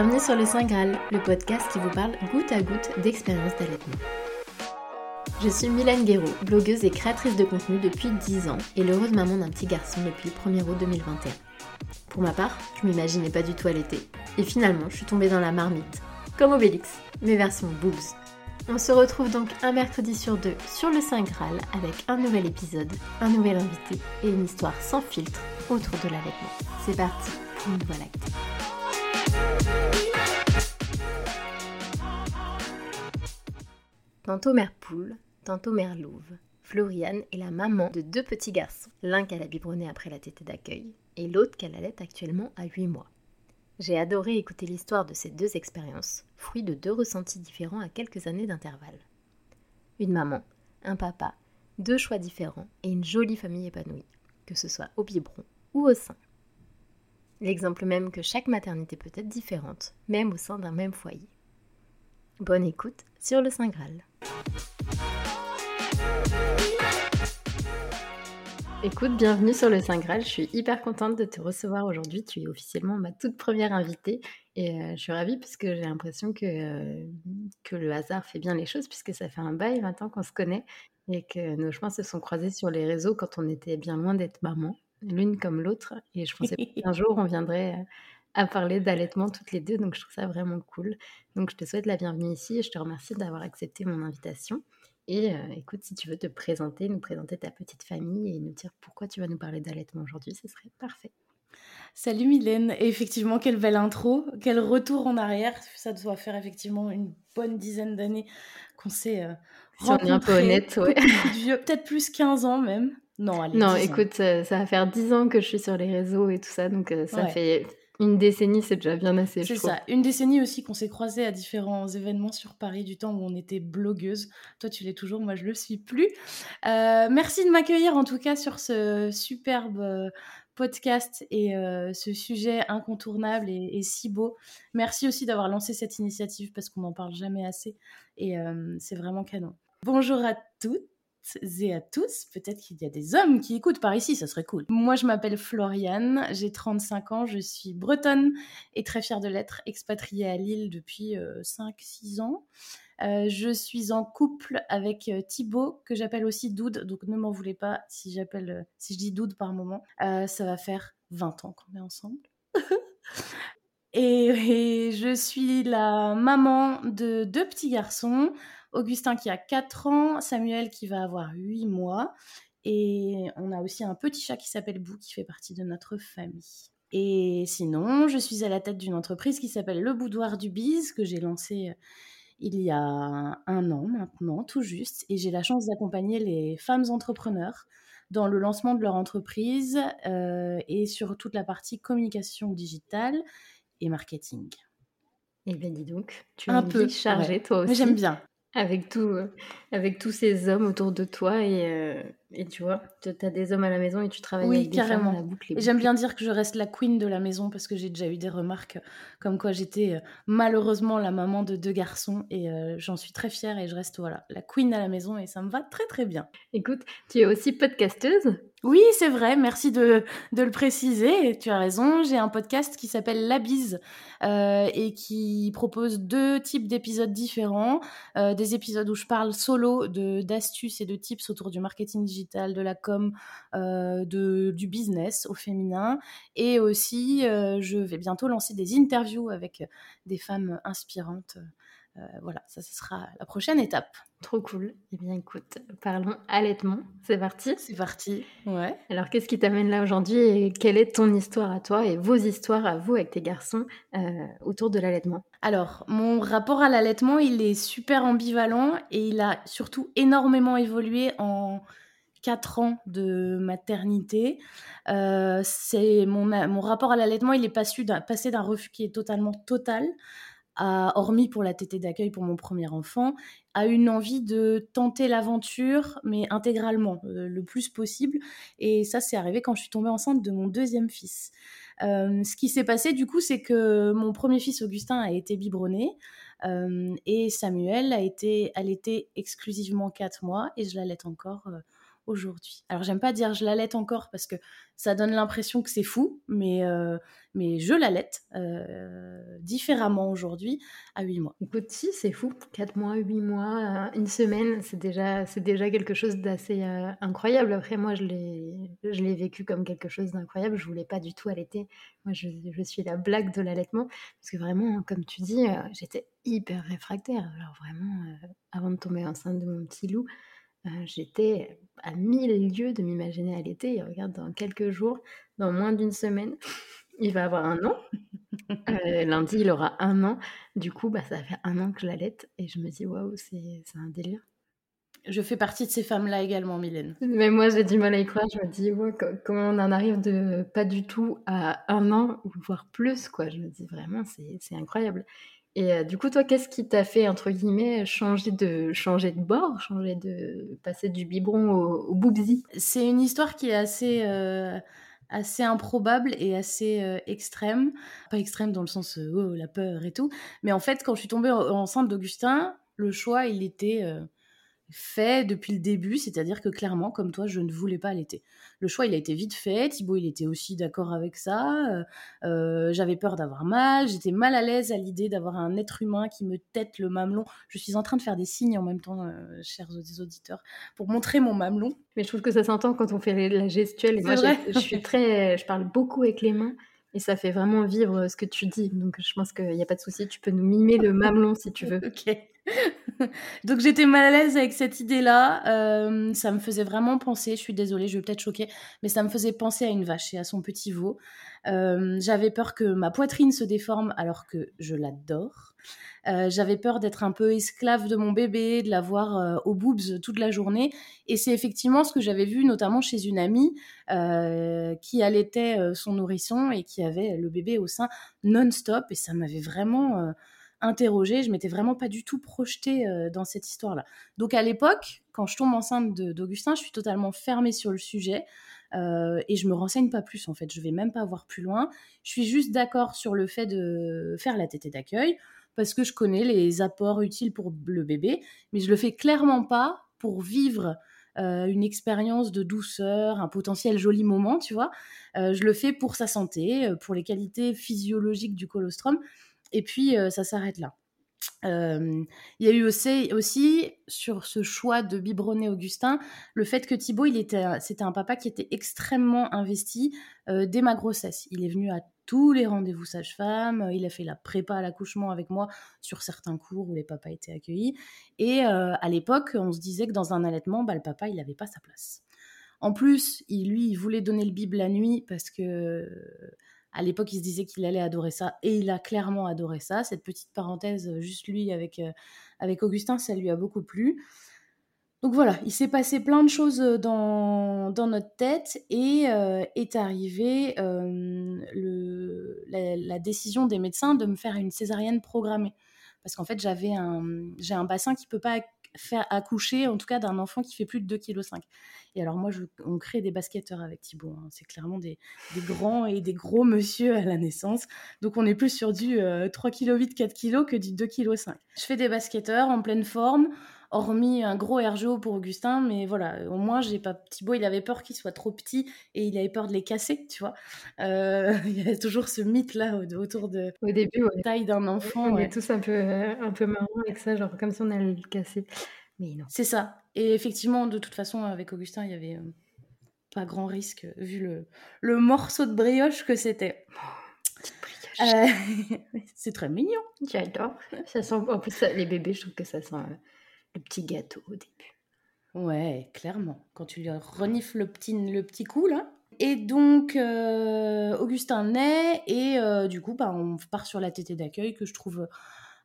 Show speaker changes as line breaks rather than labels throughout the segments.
Bienvenue sur le Saint Graal, le podcast qui vous parle goutte à goutte d'expérience d'allaitement. Je suis Mylène Guéraud, blogueuse et créatrice de contenu depuis 10 ans et l'heureuse maman d'un petit garçon depuis le 1er août 2021. Pour ma part, je m'imaginais pas du tout allaiter. Et finalement, je suis tombée dans la marmite. Comme Obélix, mais version boobs. On se retrouve donc un mercredi sur deux sur le Saint Graal avec un nouvel épisode, un nouvel invité et une histoire sans filtre autour de l'allaitement. C'est parti pour une nouvelle acte. Tantôt mère poule, tantôt mère louve. Floriane est la maman de deux petits garçons, l'un qu'elle a biberonné après la tétée d'accueil et l'autre qu'elle allait actuellement à 8 mois. J'ai adoré écouter l'histoire de ces deux expériences, fruit de deux ressentis différents à quelques années d'intervalle. Une maman, un papa, deux choix différents et une jolie famille épanouie, que ce soit au biberon ou au sein. L'exemple même que chaque maternité peut être différente, même au sein d'un même foyer. Bonne écoute sur le Saint Graal. Écoute, bienvenue sur le Saint Graal. Je suis hyper contente de te recevoir aujourd'hui. Tu es officiellement ma toute première invitée et euh, je suis ravie parce que j'ai l'impression que, euh, que le hasard fait bien les choses puisque ça fait un bail maintenant qu'on se connaît et que nos chemins se sont croisés sur les réseaux quand on était bien loin d'être maman, l'une comme l'autre. Et je pensais qu'un jour on viendrait euh, à parler d'allaitement toutes les deux, donc je trouve ça vraiment cool. Donc je te souhaite la bienvenue ici et je te remercie d'avoir accepté mon invitation. Et euh, écoute, si tu veux te présenter, nous présenter ta petite famille et nous dire pourquoi tu vas nous parler d'allaitement aujourd'hui, ce serait parfait.
Salut Mylène, et effectivement, quelle belle intro, quel retour en arrière. Ça doit faire effectivement une bonne dizaine d'années qu'on s'est euh,
si on est un peu honnête, ouais.
Peut-être plus 15 ans même.
Non, allez, Non, écoute, ça, va faire 10 ans que je suis sur les réseaux et tout ça, donc euh, ça fait une décennie, c'est déjà bien assez.
C'est ça. Une décennie aussi qu'on s'est croisés à différents événements sur Paris du temps où on était blogueuse. Toi, tu l'es toujours, moi, je le suis plus. Euh, merci de m'accueillir en tout cas sur ce superbe euh, podcast et euh, ce sujet incontournable et, si beau. Merci aussi d'avoir lancé cette initiative parce qu'on n'en parle jamais assez et c'est vraiment canon. Bonjour à toutes et à tous. Peut-être qu'il y a des hommes qui écoutent par ici, ça serait cool. Moi, je m'appelle Floriane, j'ai 35 ans, je suis bretonne et très fière de l'être, expatriée à Lille depuis 5-6 euh, ans. Euh, je suis en couple avec euh, Thibaut, que j'appelle aussi Doud, donc ne m'en voulez pas si, j'appelle, si je dis Doud par moment. ça va faire 20 ans qu'on est ensemble. et, je suis la maman de deux petits garçons. Augustin qui a 4 ans, Samuel qui va avoir 8 mois. Et on a aussi un petit chat qui s'appelle Bou qui fait partie de notre famille. Et sinon, je suis à la tête d'une entreprise qui s'appelle Le Boudoir du Biz, que j'ai lancé euh, il y a un an maintenant, tout juste. Et j'ai la chance d'accompagner les femmes entrepreneurs dans le lancement de leur entreprise euh, et sur toute la partie communication digitale et marketing.
Eh bien, dis donc, tu es un peu chargée, toi aussi.
J'aime bien.
Avec, tout, euh, avec tous ces hommes autour de toi et, euh, et tu vois, tu as des hommes à la maison et tu travailles avec des carrément. Femmes à la boucle.
Et j'aime bien dire que je reste la queen de la maison parce que j'ai déjà eu des remarques comme quoi j'étais euh, malheureusement la maman de deux garçons et j'en suis très fière et je reste voilà la queen à la maison et ça me va très très bien.
Écoute, tu es aussi podcasteuse?
Oui, c'est vrai, merci de, le préciser. Tu as raison, j'ai un podcast qui s'appelle La Bise euh, et qui propose deux types d'épisodes différents. Euh, des épisodes où je parle solo de, d'astuces et de tips autour du marketing digital, de la com, euh, de, du business au féminin. Et aussi, je vais bientôt lancer des interviews avec des femmes inspirantes euh, voilà, ça, ce sera la prochaine étape.
Trop cool. Eh bien, écoute, parlons allaitement. C'est parti
C'est parti, ouais.
Alors, qu'est-ce qui t'amène là aujourd'hui et quelle est ton histoire à toi et vos histoires à vous avec tes garçons euh, autour de l'allaitement?
Alors, mon rapport à l'allaitement, il est super ambivalent et il a surtout énormément évolué en 4 ans de maternité. Euh, mon, mon rapport à l'allaitement, il est passé d'un refus qui est totalement total hormis pour la tétée d'accueil pour mon premier enfant, a une envie de tenter l'aventure, mais intégralement, euh, le plus possible. Et ça, c'est arrivé quand je suis tombée enceinte de mon deuxième fils. Euh, ce qui s'est passé, du coup, c'est que mon premier fils, Augustin, a été biberonné. Et Samuel a été allaité exclusivement 4 mois et je l'allaite encore Alors j'aime pas dire je l'allaite encore parce que ça donne l'impression que c'est fou, mais, euh, mais je l'allaite euh, différemment aujourd'hui à 8 mois.
Écoute, si, c'est fou. 4 mois, 8 mois, une semaine, c'est déjà, déjà quelque chose d'assez incroyable. Après, moi, je l'ai, je l'ai vécu comme quelque chose d'incroyable. Je voulais pas du tout allaiter. Moi, je, je suis la blague de l'allaitement. Parce que vraiment, comme tu dis, j'étais hyper réfractaire. Alors vraiment, avant de tomber enceinte de mon petit loup, j'étais à mille lieues de m'imaginer allaiter. Et regarde, dans quelques jours, dans moins d'une semaine, il va avoir un an. lundi, il aura un an. Du coup, bah, ça fait un an que je l'allaite. Et je me dis, waouh, c'est un délire.
Je fais partie de ces femmes-là également, Mylène.
Mais moi, j'ai du mal à y croire. Je me dis, ouais, comment on en arrive de pas du tout à un an, voire plus, quoi. Je me dis vraiment, c'est incroyable. Et euh, du coup, toi, qu'est-ce qui t'a fait, entre guillemets, changer de, changer de bord, changer de passer du biberon au, au
C'est une histoire qui est assez, euh, assez improbable et assez euh, extrême. Pas extrême dans le sens, oh, la peur et tout. Mais en fait, quand je suis tombée enceinte d'Augustin, le choix, il était fait depuis le début, c'est-à-dire que clairement, comme toi, je ne voulais pas allaiter. Le choix, il a été vite fait. Thibaut, il était aussi d'accord avec ça. Euh, euh, j'avais peur d'avoir mal. J'étais mal à l'aise à l'idée d'avoir un être humain qui me tête le mamelon. Je suis en train de faire des signes en même temps, euh, chers auditeurs, pour montrer mon mamelon.
Mais je trouve que ça s'entend quand on fait la gestuelle. Et moi, je suis très, je parle beaucoup avec les mains. Et ça fait vraiment vivre ce que tu dis. Donc je pense qu'il n'y a pas de souci. Tu peux nous mimer le mamelon si tu veux.
ok. Donc j'étais mal à l'aise avec cette idée-là. Euh, ça me faisait vraiment penser, je suis désolée, je vais peut-être choquer, mais ça me faisait penser à une vache et à son petit veau. Euh, j'avais peur que ma poitrine se déforme alors que je l'adore. Euh, j'avais peur d'être un peu esclave de mon bébé, de l'avoir au boobs toute la journée. Et c'est effectivement ce que j'avais vu notamment chez une amie qui allaitait son nourrisson et qui avait le bébé au sein non-stop. Et ça m'avait vraiment interrogée, je m'étais vraiment pas du tout projetée euh, dans cette histoire-là. Donc à l'époque, quand je tombe enceinte d'Augustin, je suis totalement fermée sur le sujet euh, et je me renseigne pas plus en fait. Je vais même pas voir plus loin. Je suis juste d'accord sur le fait de faire la tétée d'accueil parce que je connais les apports utiles pour le bébé, mais je le fais clairement pas pour vivre euh, une expérience de douceur, un potentiel joli moment, tu vois. je le fais pour sa santé, pour les qualités physiologiques du colostrum et puis, euh, ça s'arrête là. Il y a eu aussi, aussi, sur ce choix de biberonner Augustin le fait que Thibaut, il était, c'était un papa qui était extrêmement investi euh, dès ma grossesse. Il est venu à tous les rendez-vous sage-femme, il a fait la prépa à l'accouchement avec moi sur certains cours où les papas étaient accueillis. Et euh, à l'époque, on se disait que dans un allaitement, bah, le papa, il n'avait pas sa place. En plus, il, lui, il voulait donner le bib la nuit parce que à l'époque, il se disait qu'il allait adorer ça et il a clairement adoré ça. Cette petite parenthèse, euh, juste lui avec, euh, avec Augustin, ça lui a beaucoup plu. Donc voilà, il s'est passé plein de choses euh, dans, notre tête et est arrivée la, décision des médecins de me faire une césarienne programmée. Parce qu'en fait, j'avais un, j'ai un bassin qui ne peut pas faire accoucher, en tout cas d'un enfant qui fait plus de 2,5 kg. Et alors moi, on crée des basketteurs avec Thibaut. Hein. C'est clairement des, grands et des gros monsieur à la naissance. Donc on est plus sur du 3,8 kg, 4 kg que du 2,5 kg. Je fais des basketteurs en pleine forme hormis un gros RGO pour Augustin, mais voilà, au moins j'ai pas Thibaut, il avait peur qu'il soit trop petit et il avait peur de les casser, tu vois. Euh, il y a toujours ce mythe là autour de
au début
taille d'un enfant.
On est tous un peu un peu marrant avec ça, genre comme si on allait le casser. Mais non.
C'est ça. Et effectivement, de toute façon, avec Augustin, il y avait euh, pas grand risque vu le, le morceau de brioche que c'était. Euh, c'est très mignon.
J'adore. Ça sent. En plus, les bébés, je trouve que ça sent euh, le petit gâteau au début.
Ouais, clairement. Quand tu lui renifles le petit, le petit coup, là. Et donc, Augustin naît, et du coup, bah, on part sur la tétée d'accueil que je trouve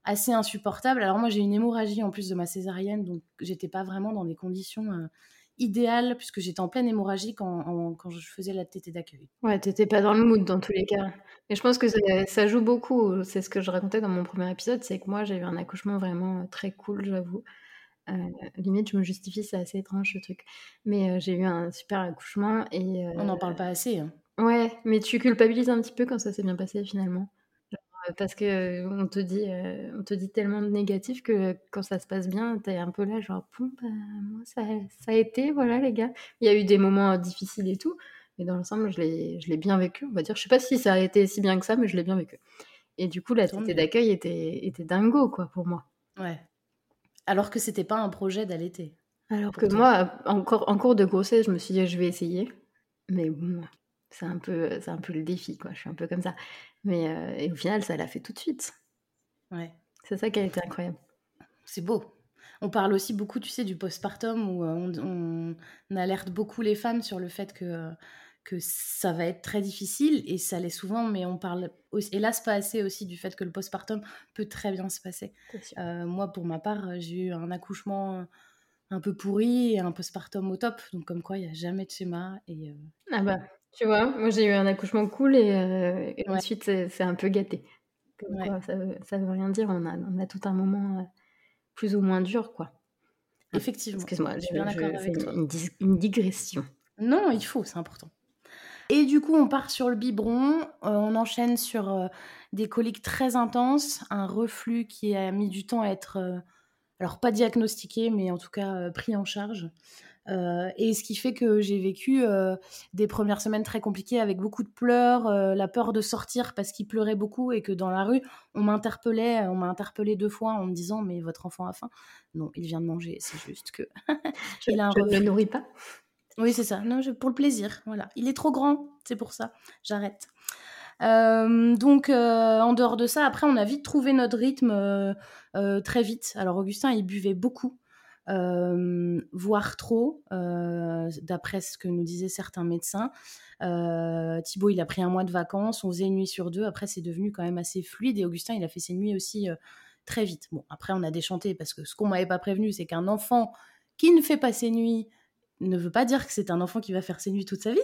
assez insupportable. Alors moi j'ai une hémorragie en plus de ma césarienne, donc j'étais pas vraiment dans des conditions euh, idéales puisque j'étais en pleine hémorragie quand, quand je faisais la tétée d'accueil.
Ouais, t'étais pas dans le mood dans tous les cas. Mais je pense que ça, joue beaucoup. C'est ce que je racontais dans mon premier épisode, c'est que moi j'ai eu un accouchement vraiment euh, très cool, j'avoue. Euh, limite, je me justifie, c'est assez étrange ce truc. Mais j'ai eu un super accouchement et...
On n'en parle pas assez. Hein.
Ouais, mais tu culpabilises un petit peu quand ça s'est bien passé finalement. parce que on te dit, on te dit tellement de négatif que quand ça se passe bien, tu es un peu là genre: «Bon, bah, moi ça ça a été, voilà les gars». Il y a eu des moments difficiles et tout, mais dans l'ensemble, je l'ai je l'ai bien vécu, on va dire. Je sais pas si ça a été si bien que ça, mais je l'ai bien vécu et du coup, la tétée d'accueil était était dingo, quoi, pour moi.
Ouais. Alors que c'était pas un projet d'allaiter?
Alors que moi, encore en cours de grossesse, je me suis dit: «Je vais essayer», mais bon, c'est un peu, c'est un peu le défi, quoi. Je suis un peu comme ça, mais heu et au final, ça l'a fait tout de suite.
Ouais.
C'est ça qui a été incroyable.
C'est beau. On parle aussi beaucoup, tu sais, du postpartum où on, on, alerte beaucoup les femmes sur le fait que, que ça va être très difficile et ça l'est souvent, mais on parle hélas pas assez aussi du fait que le postpartum peut très bien se passer. Euh, moi, pour ma part, j'ai eu un accouchement un peu pourri et un postpartum au top, donc comme quoi il n'y a jamais de schéma. Et, euh,
Ah bah, tu vois, moi j'ai eu un accouchement cool et, euh, ensuite c'est un peu gâté. ça, ça veut rien dire, on a, on a tout un moment plus ou moins dur, quoi.
Effectivement.
Excuse-moi, je suis bien d'accord avec toi. Une, digression.
Non, il faut, c'est important. Et du coup, on part sur le biberon, euh, on enchaîne sur euh, des coliques très intenses, un reflux qui a mis du temps à être, euh, alors pas diagnostiqué, mais en tout cas pris en charge. Et ce qui fait que j'ai vécu des premières semaines très compliquées avec beaucoup de pleurs, la peur de sortir parce qu'il pleurait beaucoup et que dans la rue, on m'interpellait, on m'a interpellé deux fois en me disant mais votre enfant a faim. Non, il vient de manger, c'est juste que
il a un je ne le nourris pas.
Oui, c'est ça. Non, pour le plaisir. Voilà, il est trop grand, c'est pour ça. J'arrête. donc, en dehors de ça, après, on a vite trouvé notre rythme très vite. Alors, Augustin, il buvait beaucoup euh, voire trop, euh, d'après ce que nous disaient certains médecins. Euh, Thibaut, il a pris un mois de vacances, on faisait une nuit sur deux. Après, c'est devenu quand même assez fluide. Et Augustin, il a fait ses nuits aussi très vite. Bon, après, on a déchanté parce que ce qu'on m'avait pas prévenu, c'est qu'un enfant qui ne fait pas ses nuits ne veut pas dire que c'est un enfant qui va faire ses nuits toute sa vie.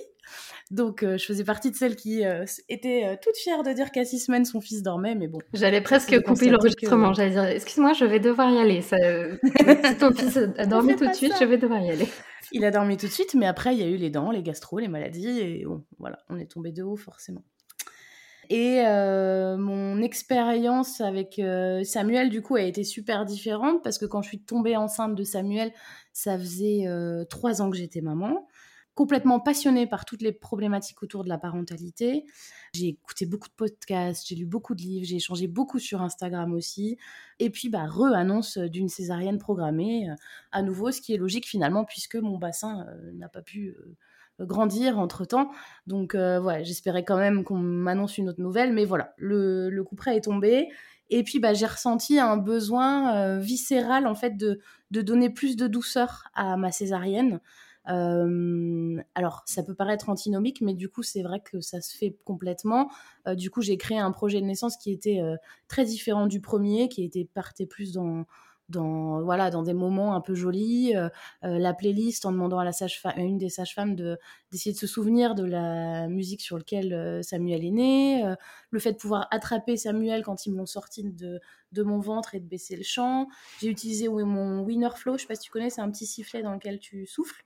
Donc, euh, je faisais partie de celles qui euh, étaient euh, toutes fières de dire qu'à six semaines, son fils dormait, mais bon.
J'allais presque couper l'enregistrement. J'allais dire, excuse-moi, je vais devoir y aller. Ça... si ton fils a dormi tout de suite, je vais devoir y aller.
Il a dormi tout de suite, mais après, il y a eu les dents, les gastro, les maladies, et bon, voilà, on est tombé de haut, forcément. Et mon expérience avec Samuel, du coup, a été super différente parce que quand je suis tombée enceinte de Samuel, ça faisait trois ans que j'étais maman complètement passionnée par toutes les problématiques autour de la parentalité. J'ai écouté beaucoup de podcasts, j'ai lu beaucoup de livres, j'ai échangé beaucoup sur Instagram aussi. Et puis, bah, re-annonce d'une césarienne programmée, à nouveau, ce qui est logique finalement, puisque mon bassin n'a pas pu grandir entre temps. Donc, voilà, j'espérais quand même qu'on m'annonce une autre nouvelle, mais voilà, le, le coup près est tombé. Et puis, bah, j'ai ressenti un besoin viscéral, en fait, de, de donner plus de douceur à ma césarienne. Euh, alors, ça peut paraître antinomique, mais du coup, c'est vrai que ça se fait complètement. Euh, du coup, j'ai créé un projet de naissance qui était euh, très différent du premier, qui était partait plus dans dans voilà dans des moments un peu jolis la playlist en demandant à la sage une des sages-femmes de d'essayer de se souvenir de la musique sur laquelle Samuel est né le fait de pouvoir attraper Samuel quand ils me l'ont sorti de de mon ventre et de baisser le chant. J'ai utilisé mon winner flow je sais pas si tu connais c'est un petit sifflet dans lequel tu souffles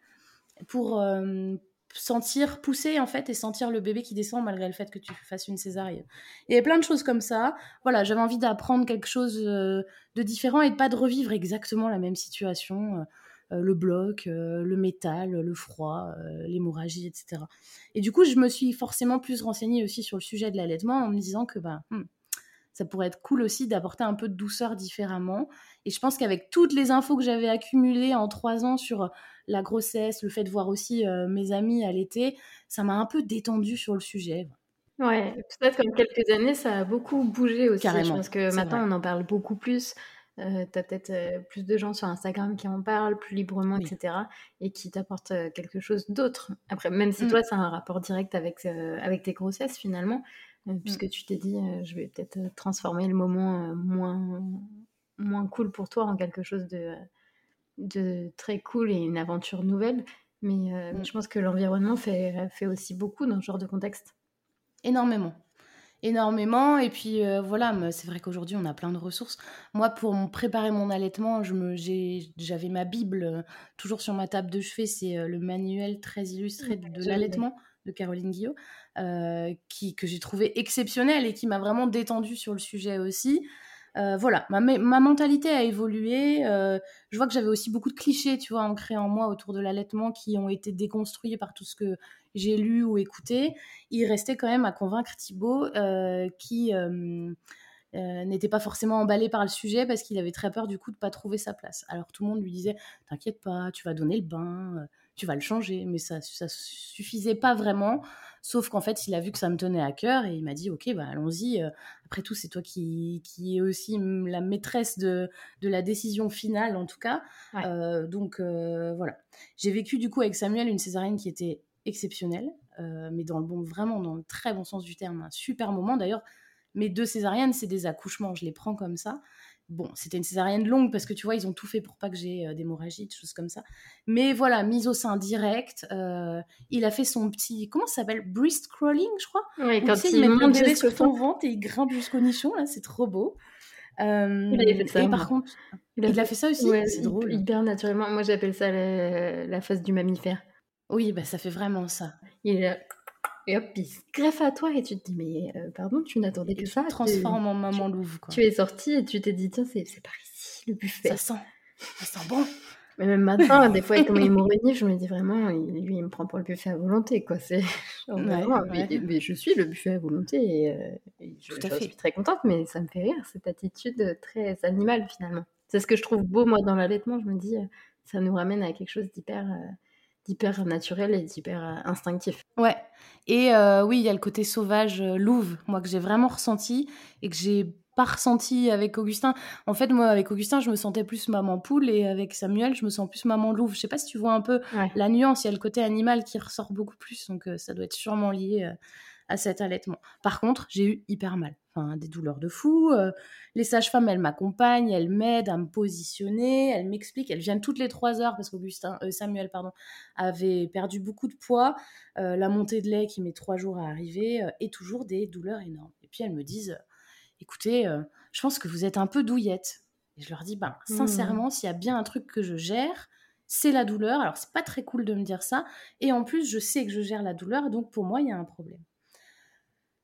pour euh, sentir pousser en fait et sentir le bébé qui descend malgré le fait que tu fasses une césarienne. Avait plein de choses comme ça. Voilà, j'avais envie d'apprendre quelque chose euh, de différent et de pas de revivre exactement la même situation. Euh, le bloc, le métal, le froid, l'hémorragie, etc. Et du coup, je me suis forcément plus renseignée aussi sur le sujet de l'allaitement en me disant que bah, hmm, ça pourrait être cool aussi d'apporter un peu de douceur différemment. Et je pense qu'avec toutes les infos que j'avais accumulées en trois ans sur la grossesse, le fait de voir aussi euh, mes amis à l'été, ça m'a un peu détendu sur le sujet.
Ouais, peut-être comme quelques années, ça a beaucoup bougé aussi. Carrément, je pense que maintenant, on en parle beaucoup plus. Euh, tu as peut-être euh, plus de gens sur Instagram qui en parlent plus librement, etc. Et qui t'apportent quelque chose d'autre. Après, même si mmh. toi, c'est un rapport direct avec, avec tes grossesses, finalement, mmh. puisque tu t'es dit, je vais peut-être transformer le moment moins, moins cool pour toi en quelque chose de de très cool et une aventure nouvelle. Mais euh, mm. je pense que l'environnement fait, fait aussi beaucoup dans ce genre de contexte.
Énormément. Énormément. Et puis euh, voilà, c'est vrai qu'aujourd'hui, on a plein de ressources. Moi, pour préparer mon allaitement, j'avais ma Bible euh, toujours sur ma table de chevet. C'est le manuel très illustré de, l'allaitement de Caroline Guillot, qui, que j'ai trouvé exceptionnelle et qui m'a vraiment détendue sur le sujet aussi. voilà, ma, ma, mentalité a évolué. je vois que j'avais aussi beaucoup de clichés, tu vois, ancrés en moi autour de l'allaitement qui ont été déconstruits par tout ce que j'ai lu ou écouté. Il restait quand même à convaincre Thibaut qui euh, n'était pas forcément emballé par le sujet parce qu'il avait très peur du coup de pas trouver sa place. Alors tout le monde lui disait T'inquiète pas, tu vas donner le bain, euh, tu vas le changer, mais ça ça suffisait pas vraiment. Sauf qu'en fait, il a vu que ça me tenait à cœur et il m'a dit Ok, bah, allons-y. Euh, après tout, c'est toi qui, qui est aussi la maîtresse de, de la décision finale, en tout cas. donc voilà. J'ai vécu du coup avec Samuel une césarienne qui était exceptionnelle, mais dans le bon, vraiment dans le très bon sens du terme, un super moment. D'ailleurs, mes deux césariennes, c'est des accouchements, je les prends comme ça. Bon, c'était une césarienne longue parce que tu vois, ils ont tout fait pour pas que j'ai euh, d'hémorragie, des choses comme ça. Mais voilà, mise au sein direct. Euh, il a fait son petit, comment ça s'appelle? Breast crawling, je crois?
Oui, quand il, il monte
bébé sur ton ventre et il grimpe jusqu'au nichon, là, c'est trop beau.
Euh, il a fait ça.
Et par contre, il a, fait, ça aussi. c'est drôle.
Hyper naturellement. Moi, j'appelle ça la, la, face du mammifère.
Oui, bah ça fait vraiment ça.
Il a et hop, il se greffe à toi et tu te dis, mais euh, pardon, tu n'attendais que ça. Tu
transformes en maman louve. Quoi.
Tu es sortie et tu t'es dit, tiens, c'est par ici, le buffet.
Ça sent, ça sent bon.
Mais même maintenant, des fois, comme il me réunit, je me dis vraiment, lui, il me prend pour le buffet à volonté, quoi. C'est mais, je suis le buffet à volonté et, euh, je, suis très contente, mais ça me fait rire, cette attitude très animale, finalement. C'est ce que je trouve beau, moi, dans l'allaitement. Je me dis, euh, ça nous ramène à quelque chose d'hyper d'hyper naturel et d'hyper euh, instinctif.
Ouais. Et euh, oui, il y a le côté sauvage euh, louve, moi que j'ai vraiment ressenti et que j'ai pas ressenti avec Augustin. En fait, moi avec Augustin, je me sentais plus maman poule et avec Samuel, je me sens plus maman louve. Je sais pas si tu vois un peu la nuance, il y a le côté animal qui ressort beaucoup plus, donc ça doit être sûrement lié à cet allaitement. Par contre, j'ai eu hyper mal, enfin, des douleurs de fou. Euh, les sages-femmes, elles m'accompagnent, elles m'aident à me positionner, elles m'expliquent, elles viennent toutes les trois heures parce qu'Augustin, euh, Samuel, pardon, avait perdu beaucoup de poids. Euh, la montée de lait qui met trois jours à arriver et toujours des douleurs énormes. Et puis elles me disent, écoutez, je pense que vous êtes un peu douillette. Et je leur dis, ben, mmh. sincèrement, s'il y a bien un truc que je gère, c'est la douleur. Alors, c'est pas très cool de me dire ça. Et en plus, je sais que je gère la douleur, donc pour moi, il y a un problème.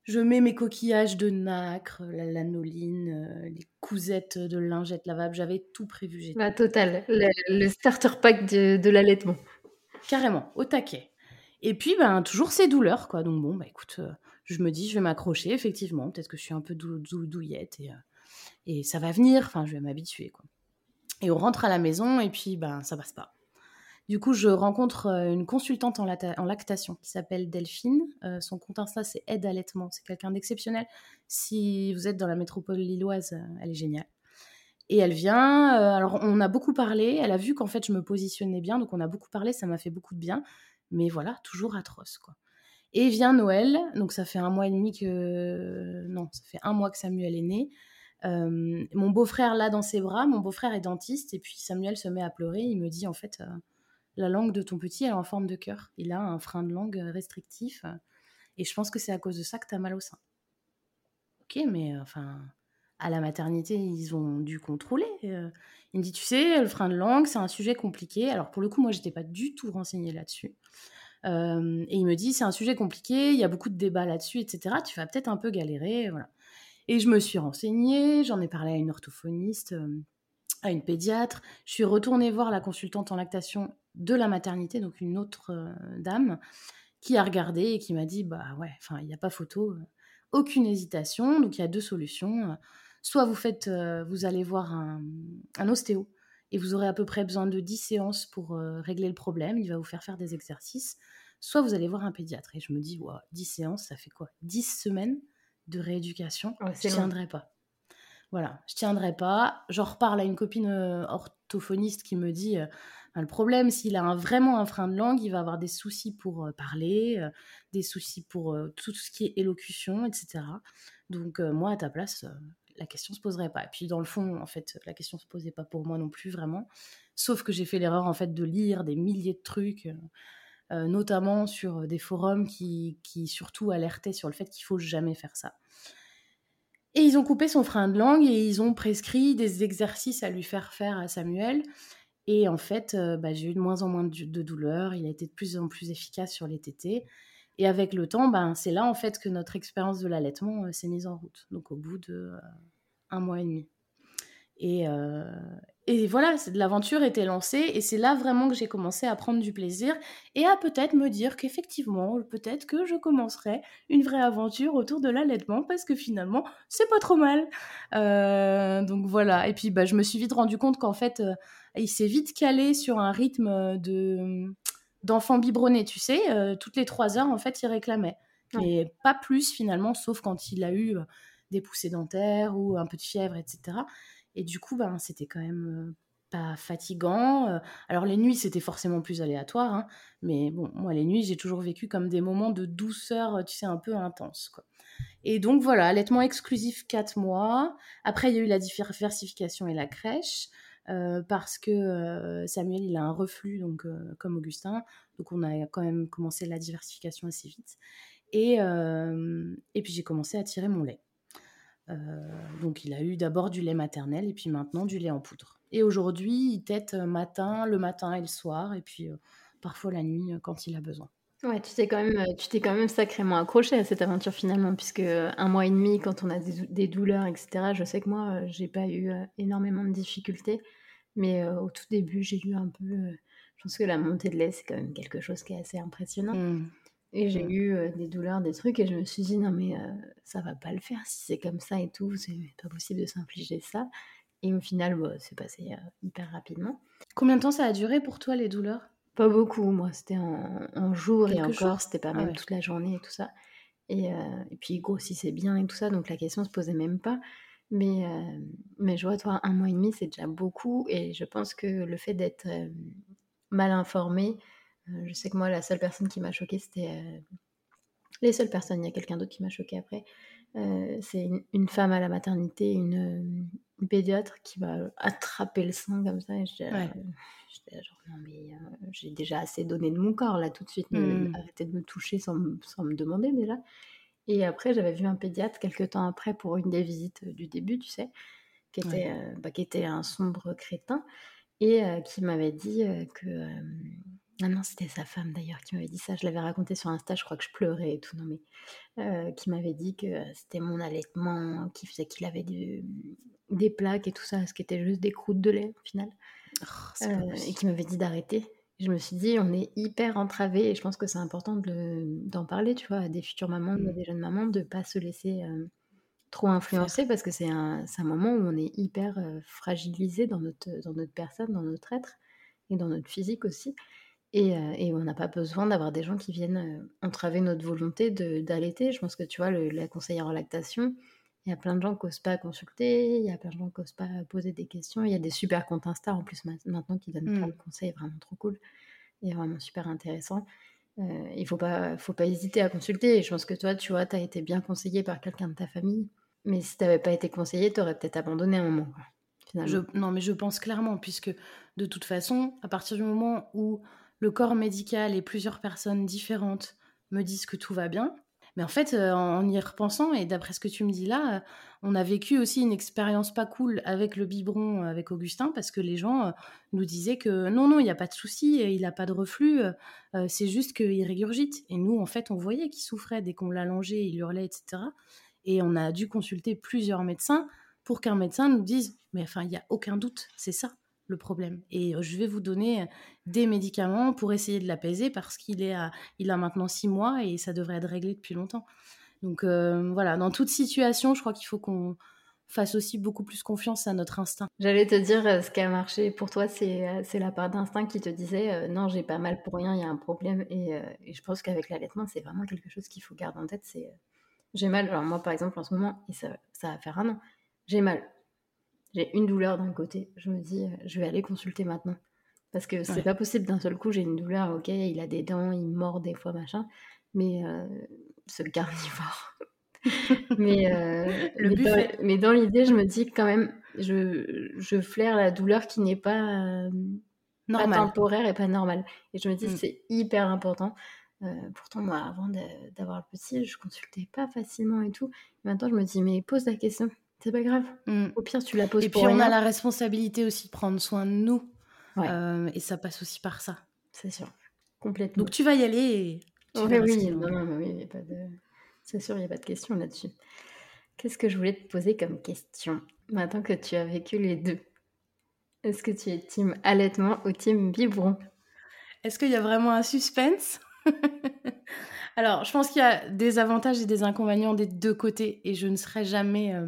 Je mets mes coquillages de nacre, la lanoline, euh, les cousettes de lingettes lavables. J'avais tout prévu.
La totale, le, starter pack de, l'allaitement.
Carrément, au taquet. Et puis, ben, toujours ces douleurs, quoi. Donc bon, bah écoute, euh, je me dis, je vais m'accrocher, effectivement. Peut-être que je suis un peu douillette et, euh, et ça va venir. Enfin, je vais m'habituer, quoi. Et on rentre à la maison et puis, ben, ça passe pas. Du coup, je rencontre euh, une consultante en, lactation qui s'appelle Delphine. Euh, son compte Insta, c'est Aide Allaitement. C'est quelqu'un d'exceptionnel. Si vous êtes dans la métropole lilloise, euh, elle est géniale. Et elle vient, alors on a beaucoup parlé, elle a vu qu'en fait je me positionnais bien, donc on a beaucoup parlé, ça m'a fait beaucoup de bien, mais voilà, toujours atroce quoi. Et vient Noël, donc ça fait un mois et demi que... Non, ça fait un mois que Samuel est né. mon beau-frère là dans ses bras, mon beau-frère est dentiste, et puis Samuel se met à pleurer, il me dit en fait, la langue de ton petit, elle est en forme de cœur. Il a un frein de langue euh, restrictif. Euh, et je pense que c'est à cause de ça que tu as mal au sein. Ok, mais euh, enfin, à la maternité, ils ont dû contrôler. il me dit, tu sais, le frein de langue, c'est un sujet compliqué. Alors pour le coup, moi, j'étais pas du tout renseignée là-dessus. et il me dit, c'est un sujet compliqué, il y a beaucoup de débats là-dessus, etc. Tu vas peut-être un peu galérer, voilà. Et je me suis renseignée, j'en ai parlé à une orthophoniste, à une pédiatre. Je suis retournée voir la consultante en lactation de la maternité, donc une autre euh, dame, qui a regardé et qui m'a dit bah ouais, enfin il n'y a pas photo, euh, aucune hésitation. Donc il y a deux solutions. Soit vous faites, euh, vous allez voir un, ostéo et vous aurez à peu près besoin de 10 séances pour régler le problème. Il va vous faire faire des exercices. Soit vous allez voir un pédiatre. Et je me dis, wow, 10 séances, ça fait quoi? 10 semaines de rééducation? Je ne tiendrai pas. Voilà, je tiendrai pas. J'en reparle à une copine orthophoniste qui me dit le problème, s'il a vraiment un frein de langue, il va avoir des soucis pour euh, parler, euh, des soucis pour euh, tout ce qui est élocution, etc. Donc moi, à ta place, la question se poserait pas. Et puis dans le fond, en fait, la question se posait pas pour moi non plus vraiment. Sauf que j'ai fait l'erreur en fait de lire des milliers de trucs, notamment sur des forums qui, qui surtout alertaient sur le fait qu'il faut jamais faire ça. Et ils ont coupé son frein de langue et ils ont prescrit des exercices à lui faire faire à Samuel. Et en fait, euh, bah, j'ai eu de moins en moins de, douleurs. Il a été de plus en plus efficace sur les tétés. Et avec le temps, ben, c'est là en fait que notre expérience de l'allaitement euh, s'est mise en route. Donc au bout de euh, un mois et demi. Et, et voilà, l'aventure était lancée et c'est là vraiment que j'ai commencé à prendre du plaisir et à peut-être me dire qu'effectivement, peut-être que je commencerai une vraie aventure autour de l'allaitement parce que finalement, c'est pas trop mal. Euh, donc voilà. Et puis bah, je me suis vite rendu compte qu'en fait, euh, il s'est vite calé sur un rythme de d'enfant biberonné, tu sais, euh, toutes les trois heures en fait, il réclamait. Mais pas plus finalement, sauf quand il a eu des poussées dentaires ou un peu de fièvre, etc. Et du coup, ben, c'était quand même pas fatigant. Alors les nuits, c'était forcément plus aléatoire, hein, mais bon, moi les nuits, j'ai toujours vécu comme des moments de douceur, tu sais, un peu intense. Quoi. Et donc voilà, allaitement exclusif 4 mois. Après, il y a eu la diversification et la crèche. parce que Samuel, il a un reflux, donc comme Augustin, donc on a quand même commencé la diversification assez vite. Et puis j'ai commencé à tirer mon lait. Euh, donc il a eu d'abord du lait maternel et puis maintenant du lait en poudre. Et aujourd'hui, il tète euh, matin, le matin et le soir, et puis euh, parfois la nuit quand il a besoin.
Ouais, tu t'es quand même, tu t'es quand même sacrément accroché à cette aventure finalement, puisque un mois et demi, quand on a des, douleurs, etc. Je sais que moi, j'ai pas eu énormément de difficultés, mais au tout début, j'ai eu un peu. je pense que la montée de lait, c'est quand même quelque chose qui est assez impressionnant. Mmh. Et j'ai eu des douleurs, des trucs, et je me suis dit, non, mais ça va pas le faire si c'est comme ça et tout, c'est pas possible de s'infliger ça. Et au final, bah, c'est passé hyper rapidement.
Combien de temps ça a duré pour toi, les douleurs?
Pas beaucoup, moi, c'était en, en jours et encore, c'était pas ah même toute la journée et tout ça. Et, et puis, il grossissait bien et tout ça, donc la question se posait même pas. Mais, mais je vois, toi, un mois et demi, c'est déjà beaucoup, et je pense que le fait d'être mal informé, euh, je sais que moi, la seule personne qui m'a choquée, c'était. Euh, les seules personnes, il y a quelqu'un d'autre qui m'a choquée après. Euh, c'est une, femme à la maternité, une, pédiatre qui va attraper le sang comme ça. Et j'étais genre, non, mais j'ai déjà assez donné de mon corps là tout de suite. Mmh. Arrêtez de me toucher sans, sans, me demander déjà. Et après, j'avais vu un pédiatre quelques temps après pour une des visites du début, tu sais, qui était, bah, qui était un sombre crétin et qui m'avait dit que ah non, c'était sa femme d'ailleurs qui m'avait dit ça. Je l'avais raconté sur Insta, je crois que je pleurais et tout. Non, mais euh, qui m'avait dit que c'était mon allaitement qui faisait qu'il avait des plaques et tout ça, ce qui était juste des croûtes de lait au final. Oh, euh, et qui m'avait dit d'arrêter. Je me suis dit, on est hyper entravés et je pense que c'est important d'en parler, tu vois, à des futures mamans ou à mmh. des jeunes mamans, de ne pas se laisser euh, trop influencer parce que c'est un, un, moment où on est hyper fragilisé dans notre, dans notre personne, dans notre être et dans notre physique aussi. Et, on n'a pas besoin d'avoir des gens qui viennent entraver notre volonté d'allaiter. Je pense que tu vois, la conseillère en lactation, il y a plein de gens qui n'osent pas consulter, il y a plein de gens qui n'osent pas poser des questions. Il y a des super comptes Insta en plus maintenant qui donnent plein mmh. de conseils vraiment trop cool et vraiment super intéressant. il ne faut pas, faut pas hésiter à consulter. Et je pense que toi, tu vois, tu as été bien conseillé par quelqu'un de ta famille. Mais si tu n'avais pas été conseillé, tu aurais peut-être abandonné un moment.
non, mais je pense clairement, puisque de toute façon, à partir du moment où le corps médical et plusieurs personnes différentes me disent que tout va bien. Mais en fait, euh, en y repensant, et d'après ce que tu me dis là, euh, on a vécu aussi une expérience pas cool avec le biberon, euh, avec Augustin, parce que les gens nous disaient que non, non, il n'y a pas de souci, il n'a pas de reflux, c'est juste qu'il régurgite. Et nous, en fait, on voyait qu'il souffrait dès qu'on l'allongeait, il hurlait, etc. Et on a dû consulter plusieurs médecins pour qu'un médecin nous dise, mais enfin, il n'y a aucun doute, c'est ça le problème. Et je vais vous donner des médicaments pour essayer de l'apaiser parce qu'il est il a maintenant six mois et ça devrait être réglé depuis longtemps. Donc voilà, dans toute situation, je crois qu'il faut qu'on fasse aussi beaucoup plus confiance à notre instinct.
J'allais te dire, ce qui a marché pour toi, c'est la part d'instinct qui te disait non, j'ai pas mal pour rien, il y a un problème. Et, je pense qu'avec l'allaitement, c'est vraiment quelque chose qu'il faut garder en tête. C'est j'ai mal. Alors moi, par exemple, en ce moment, et ça, ça va faire un an, j'ai mal j'ai une douleur d'un côté. Je me dis, euh, je vais aller consulter maintenant. Parce que c'est pas possible d'un seul coup, j'ai une douleur, ok, il a des dents, il mord des fois, machin. Mais euh, le carnivore. mais, euh, le mais, dans, l'idée, je me dis quand même, je, je flaire la douleur qui n'est pas, temporaire et pas normale. Et je me dis, mm. c'est hyper important. pourtant, moi, avant d'avoir le petit, je consultais pas facilement et tout. maintenant, je me dis, mais pose la question. C'est pas grave. Mm. Au pire, tu la poses
Et puis, on a la responsabilité aussi de prendre soin de nous. Euh, et ça passe aussi par ça.
C'est sûr. Complètement.
Donc, tu vas y aller
oui, oui, non, oui, pas de... c'est sûr, il n'y a pas de question là-dessus. Qu'est-ce que je voulais te poser comme question Maintenant que tu as vécu les deux, est-ce que tu es team allaitement ou team biberon?
Est-ce qu'il y a vraiment un suspense? Alors, je pense qu'il y a des avantages et des inconvénients des deux côtés et je ne serai jamais euh,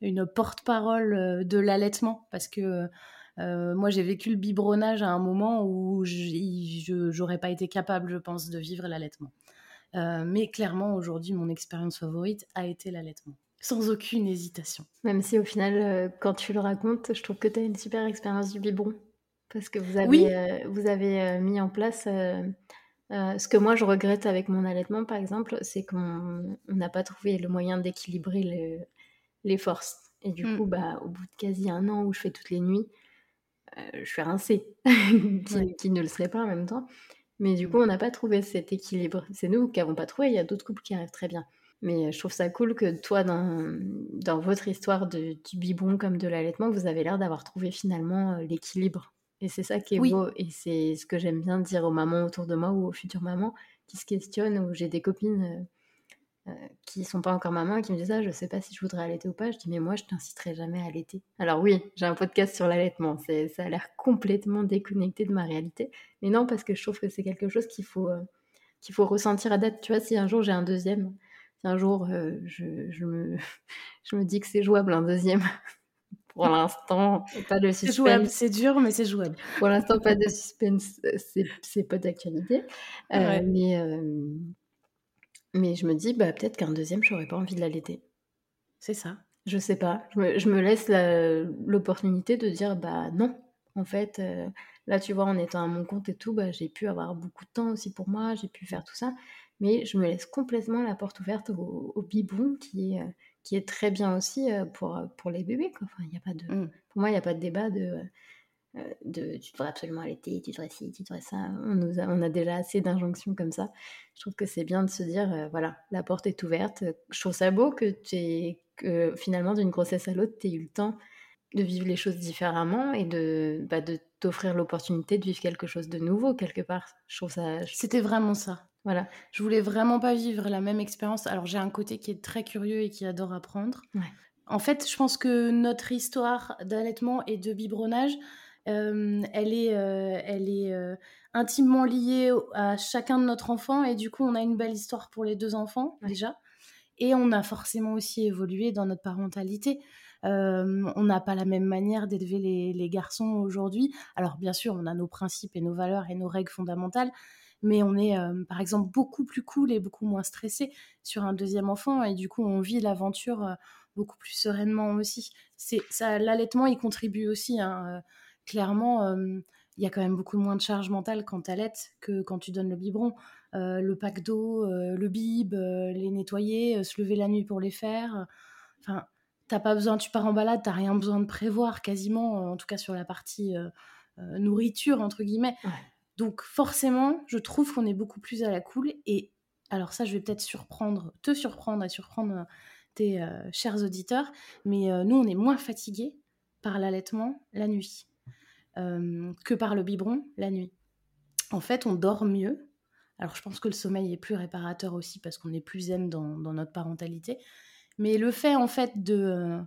une porte-parole euh, de l'allaitement parce que euh, moi j'ai vécu le biberonnage à un moment où je n'aurais pas été capable, je pense, de vivre l'allaitement. mais clairement, aujourd'hui, mon expérience favorite a été l'allaitement sans aucune hésitation.
Même si au final, euh, quand tu le racontes, je trouve que tu as une super expérience du biberon. Parce que vous avez, euh, vous avez euh, mis en place ce que moi je regrette avec mon allaitement, par exemple, c'est qu'on n'a pas trouvé le moyen d'équilibrer les forces. Et du mm. coup, bah, au bout de quasi un an où je fais toutes les nuits, je suis rincée, qui, qui, ne le serait pas en même temps. Mais du mm. coup, on n'a pas trouvé cet équilibre. C'est nous qui n'avons pas trouvé, il y a d'autres couples qui arrivent très bien. Mais je trouve ça cool que toi, dans, dans votre histoire de, du biberon comme de l'allaitement, vous avez l'air d'avoir trouvé finalement l'équilibre. Et c'est ça qui est beau. Et c'est ce que j'aime bien dire aux mamans autour de moi ou aux futures mamans qui se questionnent. Ou j'ai des copines euh, qui sont pas encore mamans et qui me disent ah, je sais pas si je voudrais allaiter ou pas. Je dis mais moi, je t'inciterai jamais à allaiter. Alors oui, j'ai un podcast sur l'allaitement. Ça a l'air complètement déconnecté de ma réalité. Mais non, parce que je trouve que c'est quelque chose qu'il faut, qu'il faut ressentir à date. Tu vois, si un jour j'ai un deuxième un jour, euh, je, me, je me dis que c'est jouable un deuxième. Pour l'instant, pas de suspense.
C'est jouable, c'est dur, mais c'est jouable.
Pour l'instant, pas de suspense, c'est pas d'actualité. Euh, mais, euh, mais je me dis, bah, peut-être qu'un deuxième, j'aurais pas envie de l'allaiter.
C'est ça.
Je sais pas. Je me, je me laisse l'opportunité de dire, bah non. En fait, là, tu vois, en étant à mon compte et tout, bah, j'ai pu avoir beaucoup de temps aussi pour moi, j'ai pu faire tout ça mais je me laisse complètement la porte ouverte au, au biberon qui est, euh, qui est très bien aussi euh, pour, euh, pour les bébés. Quoi. Enfin, y a pas de, mmh. Pour moi, il n'y a pas de débat de, de tu devrais absolument allaiter, tu devrais ci, tu devrais ça. On, nous a, on a déjà assez d'injonctions comme ça. Je trouve que c'est bien de se dire, voilà, la porte est ouverte. Je trouve ça beau que, que finalement, d'une grossesse à l'autre, tu aies eu le temps de vivre les choses différemment et de, bah, de t'offrir l'opportunité de vivre quelque chose de nouveau quelque part. Je trouve ça.
C'était vraiment ça. Voilà, je voulais vraiment pas vivre la même expérience. Alors j'ai un côté qui est très curieux et qui adore apprendre. En fait, je pense que notre histoire d'allaitement et de biberonnage, euh, elle est, elle est intimement liée à chacun de notre enfant et du coup on a une belle histoire pour les deux enfants déjà. Et on a forcément aussi évolué dans notre parentalité. on n'a pas la même manière d'élever les, les garçons aujourd'hui. Alors bien sûr, on a nos principes et nos valeurs et nos règles fondamentales, mais on est euh, par exemple beaucoup plus cool et beaucoup moins stressé sur un deuxième enfant et du coup on vit l'aventure euh, beaucoup plus sereinement aussi. C'est ça, l'allaitement il contribue aussi. Hein, clairement, il y a quand même beaucoup moins de charge mentale quand tu allaites que quand tu donnes le biberon. le pack d'eau, le bib, les nettoyer, se lever la nuit pour les faire. Enfin, t'as pas besoin, tu pars en balade, t'as rien besoin de prévoir quasiment, en tout cas sur la partie nourriture entre guillemets. Donc forcément, je trouve qu'on est beaucoup plus à la cool. Et alors ça, je vais peut-être surprendre, te surprendre et surprendre euh, tes euh, chers auditeurs, mais euh, nous, on est moins fatigués par l'allaitement la nuit que par le biberon la nuit. En fait, on dort mieux. Alors je pense que le sommeil est plus réparateur aussi parce qu'on est plus zen dans, notre parentalité. Mais le fait en fait de,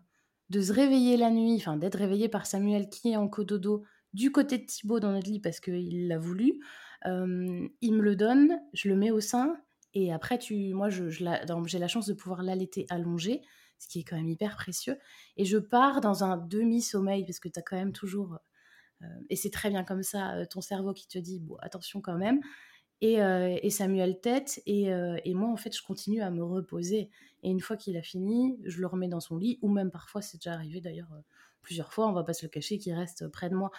de se réveiller la nuit, enfin d'être réveillé par Samuel qui est en cododo du côté de Thibaut dans notre lit parce qu'il l'a voulu. Euh, il me le donne, je le mets au sein et après, tu, moi, j'ai la chance de pouvoir l'allaiter allongé, ce qui est quand même hyper précieux. Et je pars dans un demi-sommeil parce que tu as quand même toujours, euh, et c'est très bien comme ça, euh, ton cerveau qui te dit, bon, attention quand même. Et, et Samuel tête, et, et, moi, en fait, je continue à me reposer. Et une fois qu'il a fini, je le remets dans son lit, ou même parfois, c'est déjà arrivé d'ailleurs plusieurs fois, on va pas se le cacher, qu'il reste près de moi.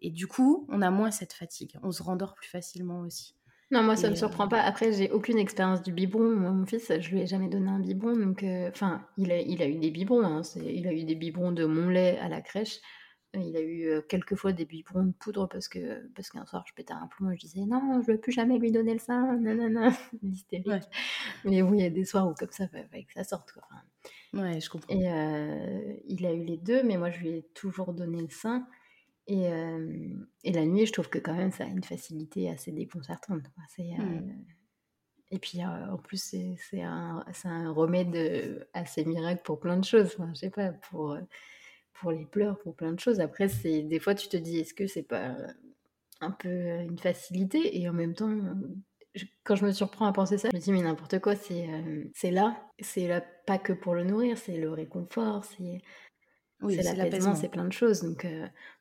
Et du coup, on a moins cette fatigue. On se rendort plus facilement aussi.
Non, moi, ça ne me surprend euh, pas. Après, j'ai aucune expérience du biberon. mon fils, je lui ai jamais donné un biberon. Donc, euh, enfin, il, a, il a eu des biberons. Hein. il a eu des biberons de mon lait à la crèche. Il a eu euh, quelques fois des biberons de poudre parce que parce qu'un soir, je pétais un plomb et je disais non, je ne veux plus jamais lui donner le sein. Nanana, hystérique. Mais oui, il y a des soirs où comme ça, il fallait que ça sorte. Quoi.
ouais, je comprends.
Et il a eu les deux, mais moi, je lui ai toujours donné le sein. Et, et, la nuit, je trouve que quand même, ça a une facilité assez déconcertante. C'est, mmh. Et puis, en plus, c'est un, un, remède assez miracle pour plein de choses. Enfin, je sais pas, pour, pour les pleurs, pour plein de choses. Après, c'est des fois, tu te dis, est-ce que c'est pas un peu une facilité? Et en même temps, quand je me surprends à penser ça, je me dis, mais n'importe quoi, c'est c'est là. C'est là pas que pour le nourrir, c'est le réconfort, c'est oui, c'est l'apaisement, c'est plein de choses. Donc,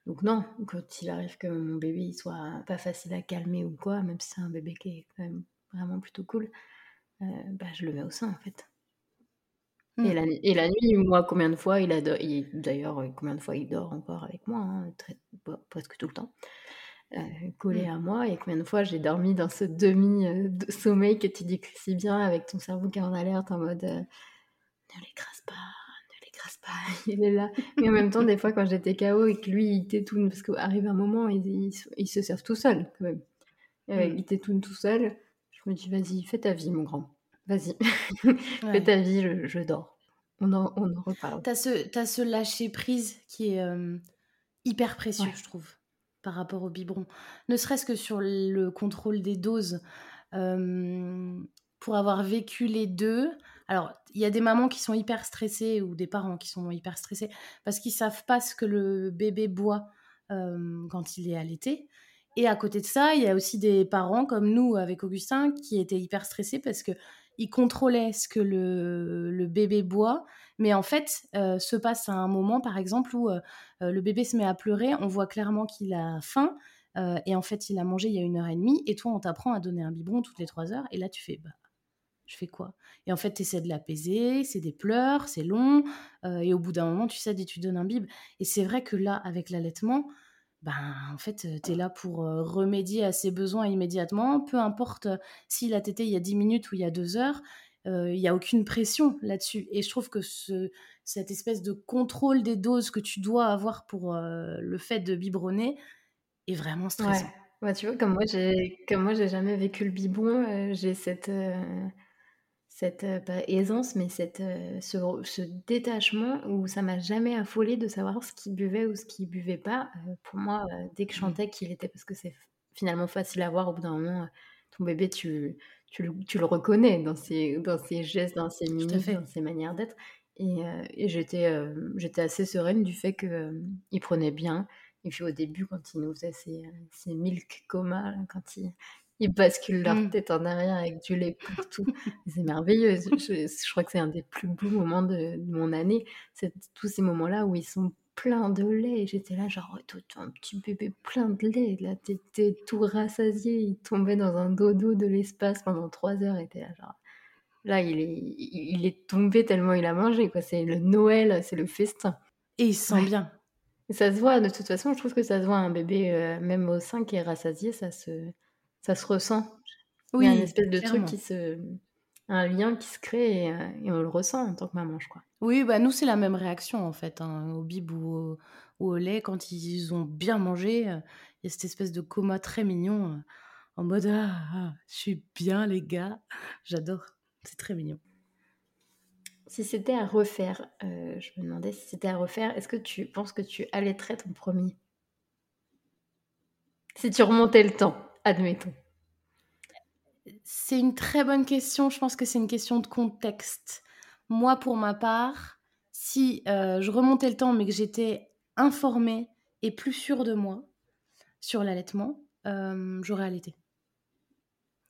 donc non, quand il arrive que mon bébé il soit pas facile à calmer ou quoi, même si c'est un bébé qui est quand même vraiment plutôt cool, bah, je le mets au sein en fait. Et, la, et, la, nuit, moi, combien de fois il a D'ailleurs, combien de fois il dort encore avec moi, hein, très, presque tout le temps, euh, collé mmh. à moi. Et combien de fois j'ai dormi dans ce demi-sommeil que tu décris si bien, avec ton cerveau qui est en alerte, en mode euh, ne l'écrase pas, ne l'écrase pas, il est là. Et en même temps, des fois, quand j'étais KO et que lui, il t'étoune, parce qu'arrive un moment, ils, ils, se servent tout seuls, quand même. Euh, mmh. Il t'étoune tout seul. Je me dis, vas-y, fais ta vie, mon grand. Vas-y, fais ta vie, je, dors. On en, on en reparle.
T'as ce, as ce lâcher prise qui est euh, hyper précieux, je trouve, par rapport au biberon. Ne serait-ce que sur le contrôle des doses. Euh, pour avoir vécu les deux, alors il y a des mamans qui sont hyper stressées ou des parents qui sont hyper stressés parce qu'ils savent pas ce que le bébé boit euh, quand il est allaité. Et à côté de ça, il y a aussi des parents comme nous avec Augustin qui étaient hyper stressés parce que il contrôlait ce que le, bébé boit, mais en fait, euh, se passe à un moment, par exemple, où euh, euh, le bébé se met à pleurer, on voit clairement qu'il a faim, et en fait, il a mangé il y a une heure et demie, et toi, on t'apprend à donner un biberon toutes les trois heures, et là, tu fais, bah, je fais quoi? Et en fait, tu essaies de l'apaiser, c'est des pleurs, c'est long, et au bout d'un moment, tu cèdes et tu donnes un bib. Et c'est vrai que là, avec l'allaitement, ben, en fait, tu es là pour remédier à ses besoins immédiatement, peu importe s'il a tété il y a 10 minutes ou il y a 2 heures, il n'y a aucune pression là-dessus. Et je trouve que ce, cette espèce de contrôle des doses que tu dois avoir pour le fait de biberonner est vraiment stressant.
Ouais. tu vois, comme moi, j'ai, comme moi, j'ai jamais vécu le biberon, j'ai cette, cette euh, pas aisance, mais cette, euh, ce, détachement où ça m'a jamais affolé de savoir ce qu'il buvait ou ce qu'il buvait pas. Euh, pour moi, dès que je mmh. chantais qu'il était, parce que c'est finalement facile à voir au bout d'un moment, ton bébé, tu, tu, le reconnais dans ses, dans ses gestes, dans ses minutes, dans ses manières d'être. Et, et j'étais, j'étais assez sereine du fait qu'il il prenait bien. Et puis au début, quand il nous faisait ses, ses milk comas, quand il, ils basculent leur mmh. tête en arrière avec du lait partout. c'est merveilleux. Je, crois que c'est un des plus beaux moments de, mon année. C'est tous ces moments-là où ils sont pleins de lait. J'étais là, genre, un petit bébé plein de lait. Là, t'étais tout rassasié. Il tombait dans un dodo de l'espace pendant trois heures. Et là, genre, là, il est, il est tombé tellement il a mangé. Quoi. C'est le Noël, c'est le festin.
Et il sent bien.
Et ça se voit, de toute façon, je trouve que ça se voit. Un bébé, euh, même au sein qui est rassasié, ça se ça se ressent. Oui, Il y a une espèce de truc qui se. un lien qui se crée euh, et, on le ressent en tant que maman, je crois.
Oui, bah nous, c'est la même réaction en fait, hein, au bib ou au, lait. Quand ils ont bien mangé, euh, il y a cette espèce de coma très mignon, euh, en mode ah, ah, je suis bien, les gars. J'adore. C'est très mignon.
Si c'était à refaire, je me demandais si c'était à refaire, est-ce que tu penses que tu allaiterais ton premier? Si tu remontais le temps admettons
C'est une très bonne question. Je pense que c'est une question de contexte. Moi, pour ma part, si euh, je remontais le temps, mais que j'étais informée et plus sûre de moi sur l'allaitement, euh, j'aurais allaité.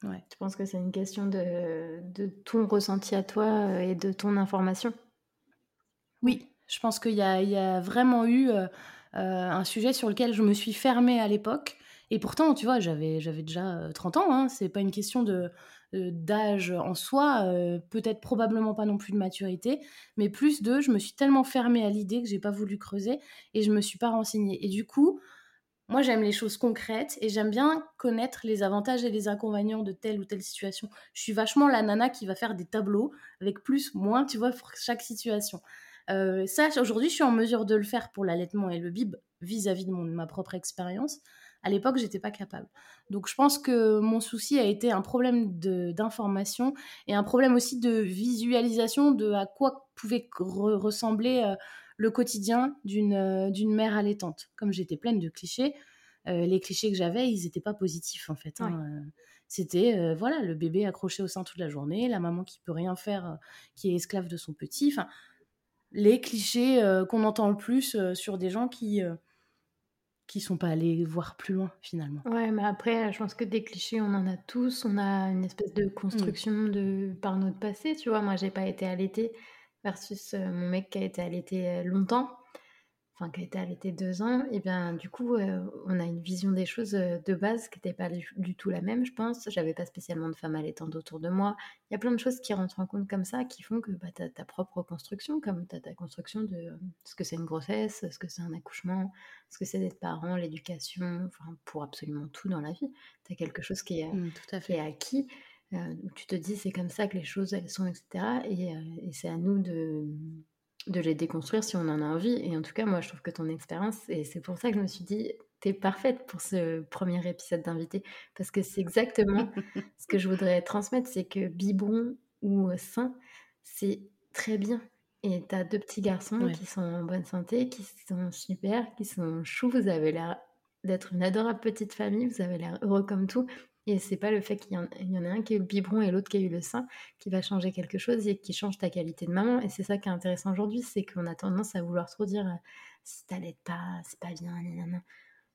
Ouais. Tu penses que c'est une question de, de, ton ressenti à toi euh, et de ton information?
Oui, je pense qu'il y, y, a vraiment eu un sujet sur lequel je me suis fermée à l'époque et pourtant, tu vois, j'avais, déjà 30 ans, hein, c'est pas une question de, d'âge en soi, peut-être probablement pas non plus de maturité, mais plus de je me suis tellement fermée à l'idée que j'ai pas voulu creuser et je me suis pas renseignée. Et du coup, moi j'aime les choses concrètes et j'aime bien connaître les avantages et les inconvénients de telle ou telle situation. Je suis vachement la nana qui va faire des tableaux avec plus, moins, tu vois, pour chaque situation. ça, aujourd'hui, je suis en mesure de le faire pour l'allaitement et le bib vis-à-vis de ma propre expérience. À l'époque, j'étais pas capable. Donc, je pense que mon souci a été un problème d'information et un problème aussi de visualisation de à quoi pouvait ressembler euh, le quotidien d'une euh, d'une mère allaitante. Comme j'étais pleine de clichés, euh, les clichés que j'avais, ils n'étaient pas positifs en fait. Hein, C'était voilà le bébé accroché au sein toute la journée, la maman qui peut rien faire, qui est esclave de son petit. Enfin, les clichés qu'on entend le plus sur des gens qui qui sont pas allés voir plus loin finalement.
Ouais, mais après, je pense que des clichés, on en a tous. On a une espèce de mmh. construction de par notre passé, tu vois? Moi, j'ai pas été allaitée versus, mon mec qui a été allaité, longtemps enfin qui été allaitée deux ans, et bien du coup, euh, on a une vision des choses euh, de base qui n'était pas du, tout la même, je pense. J'avais pas spécialement de femmes allaitantes autour de moi. Il y a plein de choses qui rentrent en compte comme ça, qui font que bah, tu as ta propre construction, comme tu as ta construction de euh, ce que c'est une grossesse, ce que c'est un accouchement, ce que c'est d'être parent, l'éducation, enfin pour absolument tout dans la vie. Tu as quelque chose qui est, mmh, tout à fait. acquis. où tu te dis c'est comme ça que les choses elles sont, etc. et c'est à nous de, de les déconstruire si on en a envie. Et en tout cas, moi, je trouve que ton expérience, et c'est pour ça que je me suis dit, t'es parfaite pour ce premier épisode d'invité, parce que c'est exactement ce que je voudrais transmettre, c'est que biberon ou sein, c'est très bien. Et t'as deux petits garçons qui sont en bonne santé, qui sont super, qui sont choux, vous avez l'air d'être une adorable petite famille, vous avez l'air heureux comme tout. Et c'est pas le fait qu'il y, en, ait un qui a eu le biberon et l'autre qui a eu le sein qui va changer quelque chose et qui change ta qualité de maman. Et c'est ça qui est intéressant aujourd'hui, c'est qu'on a tendance à vouloir trop dire si t'allaites pas, c'est pas bien,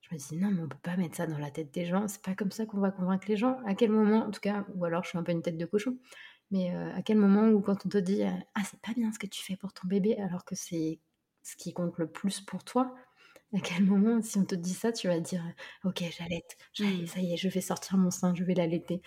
Je me dis non, mais on peut pas mettre ça dans la tête des gens. C'est pas comme ça qu'on va convaincre les gens. À quel moment, en tout cas, ou alors je suis un peu une tête de cochon, mais euh, à quel moment où quand on te dit ah c'est pas bien ce que tu fais pour ton bébé, alors que c'est ce qui compte le plus pour toi, à quel moment, si on te dit ça, tu vas dire Ok, j'allaite, mmh. ça y est, je vais sortir mon sein, je vais l'allaiter.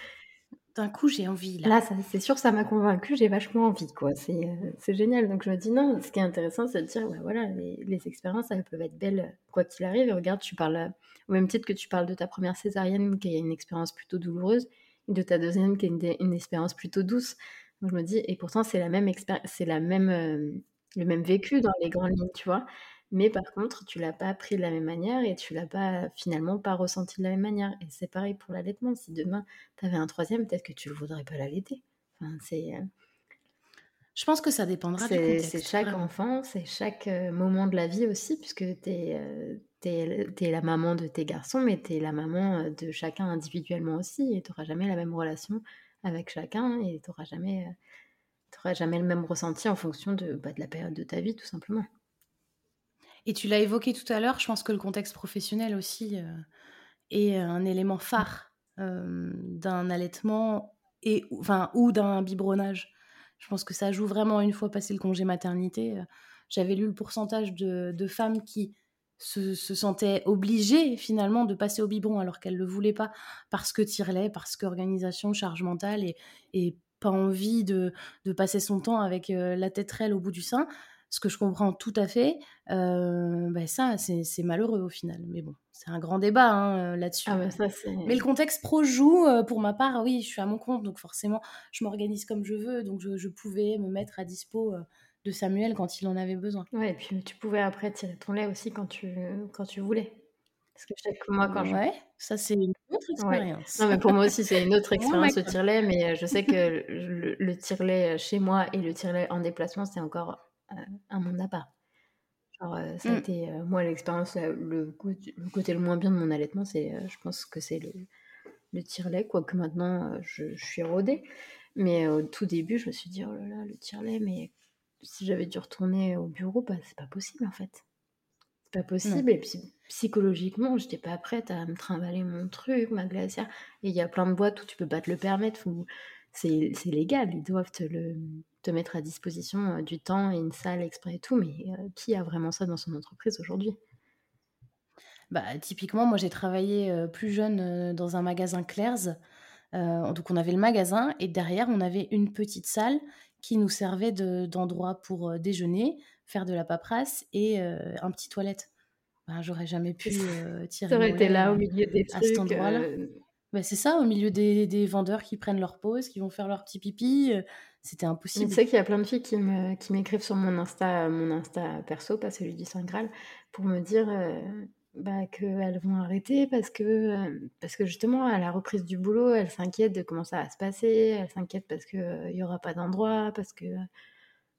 D'un coup, j'ai envie. Là,
là c'est sûr, ça m'a convaincu, j'ai vachement envie, quoi. Euh, c'est génial. Donc, je me dis non, ce qui est intéressant, c'est de dire voilà, les, expériences, elles peuvent être belles quoi qu'il arrive. Et regarde, tu parles, au même titre que tu parles de ta première césarienne, qui est une expérience plutôt douloureuse, et de ta deuxième, qui est une, expérience plutôt douce. Donc, je me dis, et pourtant, c'est la même c'est la même, euh, le même vécu dans les grandes lignes, tu vois. Mais par contre, tu l'as pas appris de la même manière et tu l'as pas finalement pas ressenti de la même manière. Et c'est pareil pour l'allaitement. Si demain tu avais un troisième, peut-être que tu ne voudrais pas l'allaiter. Enfin, c'est. Euh,
Je pense que ça dépendra
du contexte. C'est chaque enfant, c'est chaque euh, moment de la vie aussi, puisque tu es, euh, es, la maman de tes garçons, mais tu es la maman de chacun individuellement aussi. Et tu n'auras jamais la même relation avec chacun et tu n'auras jamais, jamais le même ressenti en fonction de, bah, de la période de ta vie, tout simplement.
Et tu l'as évoqué tout à l'heure, je pense que le contexte professionnel aussi euh, est un élément phare euh, d'un allaitement et, enfin, ou d'un biberonnage. Je pense que ça joue vraiment une fois passé le congé maternité. Euh, j'avais lu le pourcentage de, femmes qui se, sentaient obligées finalement de passer au biberon alors qu'elles ne le voulaient pas parce que tire-lait, parce qu'organisation, charge mentale et, pas envie de, de, passer son temps avec la tétrelle au bout du sein ce que je comprends tout à fait, euh, bah, ça, c'est malheureux au final. Mais bon, c'est un grand débat hein, euh, là-dessus.
Ah
mais le contexte pro joue. Euh, pour ma part, oui, je suis à mon compte, donc forcément, je m'organise comme je veux. Donc, je, pouvais me mettre à dispo de Samuel quand il en avait besoin.
Ouais, et puis tu pouvais après tirer ton lait aussi quand tu, quand tu voulais. Parce que je sais que moi, quand je...
Ouais, ça c'est une autre expérience.
Non, mais pour moi aussi, c'est une autre expérience le tire-lait, mais je sais que le, le tire-lait chez moi et le tire-lait en déplacement, c'est encore un monde à part. Genre, euh, ça a mmh. été, euh, moi, l'expérience, le, le, côté le moins bien de mon allaitement, c'est, euh, je pense que c'est le, le tire-lait, quoique maintenant, je, suis rodée. Mais au tout début, je me suis dit, oh là là, le tire-lait, mais si j'avais dû retourner au bureau, bah, c'est pas possible en fait. C'est pas possible. Et puis psychologiquement, j'étais pas prête à me trimballer mon truc, ma glacière. Et il y a plein de boîtes où tu peux pas te le permettre, où c'est légal, ils doivent te le te mettre à disposition euh, du temps et une salle exprès et tout, mais euh, qui a vraiment ça dans son entreprise aujourd'hui?
Bah, typiquement, moi j'ai travaillé euh, plus jeune dans un magasin Claire's. donc on avait le magasin et derrière on avait une petite salle qui nous servait d'endroit pour déjeuner, faire de la paperasse et un petit toilette. Bah, j'aurais jamais pu tirer.
aurais été là au milieu des trucs. À cet endroit-là.
Bah, c'est ça, au milieu des, des, vendeurs qui prennent leur pause, qui vont faire leur petit pipi c'était impossible.
Tu sais qu'il y a plein de filles qui me qui m'écrivent sur mon Insta mon Insta perso, pas celui du Saint Graal, pour me dire euh, bah, qu'elles vont arrêter parce que euh, parce que justement à la reprise du boulot, elles s'inquiètent de comment ça va se passer, elles s'inquiètent parce que il y aura pas d'endroit, parce que